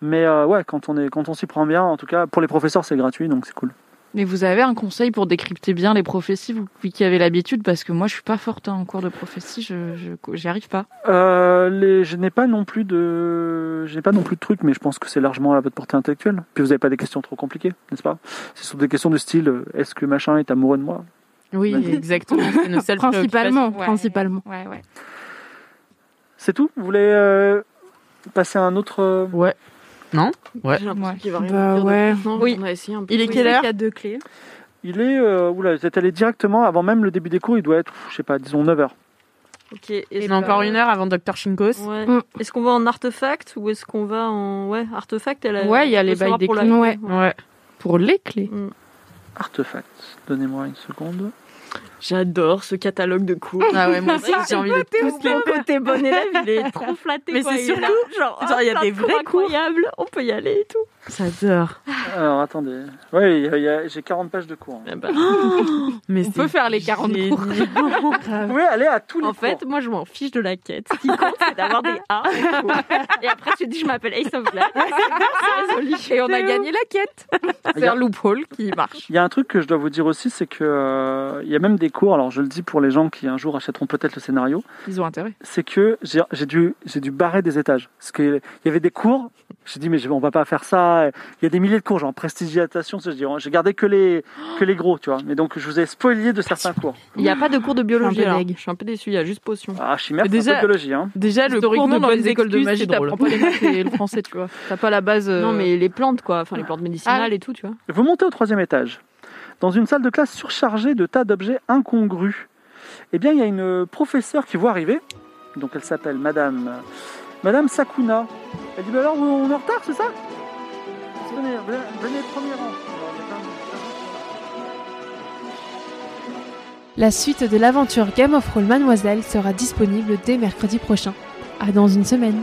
Mais euh, ouais, quand on est, quand on s'y prend bien, en tout cas, pour les professeurs, c'est gratuit, donc c'est cool. Mais vous avez un conseil pour décrypter bien les prophéties, vous qui avez l'habitude, parce que moi je suis pas forte hein, en cours de prophétie, je j'y arrive pas. Euh, les, je n'ai pas non plus de, je n'ai pas non plus de trucs, mais je pense que c'est largement à votre portée intellectuelle. Puis vous n'avez pas des questions trop compliquées, n'est-ce pas? C'est sur des questions du style, euh, est-ce que machin est amoureux de moi? Oui, exactement. C'est nos seules Principalement, Ouais. principalement. Ouais, ouais. C'est tout? Vous voulez euh, passer à un autre Ouais. Non Ouais. J'ai l'impression Ouais. qu'il va rien Bah dire ouais. Non, Oui. On a essayé un peu. Il est quelle heure qu'il y a deux clés. Il est, euh, oula, vous êtes allé directement avant même le début des cours. Il doit être, je sais pas, disons 9 h Ok. Est-ce On a encore une heure avant Dr. Shinkos. Ouais. Mm. Est-ce qu'on va en artefact ou est-ce qu'on va en ouais artefact elle a- Ouais, il y a les bails des pour la- clés. Ouais. Ouais. Pour les clés. artefact. Donnez-moi une seconde. J'adore ce catalogue de cours. Ah ouais, moi aussi, j'ai envie de tous les Le côté bon élève, il est trop flatté. Mais c'est surtout, genre, genre, il y a des vrais cours. incroyables, on peut y aller et tout. J'adore. Alors attendez. Oui, il y a- il y a- j'ai 40 pages de cours. Eh ben, Mais On peut faire les 40 cours. Vous pouvez aller à tous les en fait, cours. moi, je m'en fiche de la quête. Ce qui compte, c'est d'avoir des A. en cours. Et après, tu te dis, je m'appelle Ace of résolu. Et on a gagné la quête. C'est un loophole qui marche. Il y a un truc que je dois vous dire aussi, c'est que euh, il y a même des cours. Alors je le dis pour les gens qui un jour achèteront peut-être le scénario, Ils ont intérêt. c'est que j'ai dû barrer des étages parce que il y avait des cours. J'ai dit mais je- on va pas faire ça. Il y a des milliers de cours, genre prestigiatation. dis j'ai gardé que les que les gros, tu vois. Mais donc je vous ai spoilé de certains cours. Il n'y a pas de cours de biologie. Je suis un peu alors. deg. Je suis un peu déçue. Il y a juste potion. Ah chimère, c'est un peu de biologie. Hein. Déjà, le cours de dans les écoles de magie, t'apprends pas les maths et le français, tu vois. T'as pas la base. euh, Non, mais les plantes, quoi. Enfin, les plantes médicinales Ah. et tout, tu vois. Vous montez au troisième étage, dans une salle de classe surchargée de tas d'objets incongrus. Eh bien, il y a une professeure qui voit arriver. Donc, elle s'appelle Madame, Madame Sakuna. Elle dit bah alors, on est en retard, c'est ça? Venez, venez, premier rang. La suite de l'aventure Game of Roll Mademoiselle sera disponible dès mercredi prochain. À dans une semaine.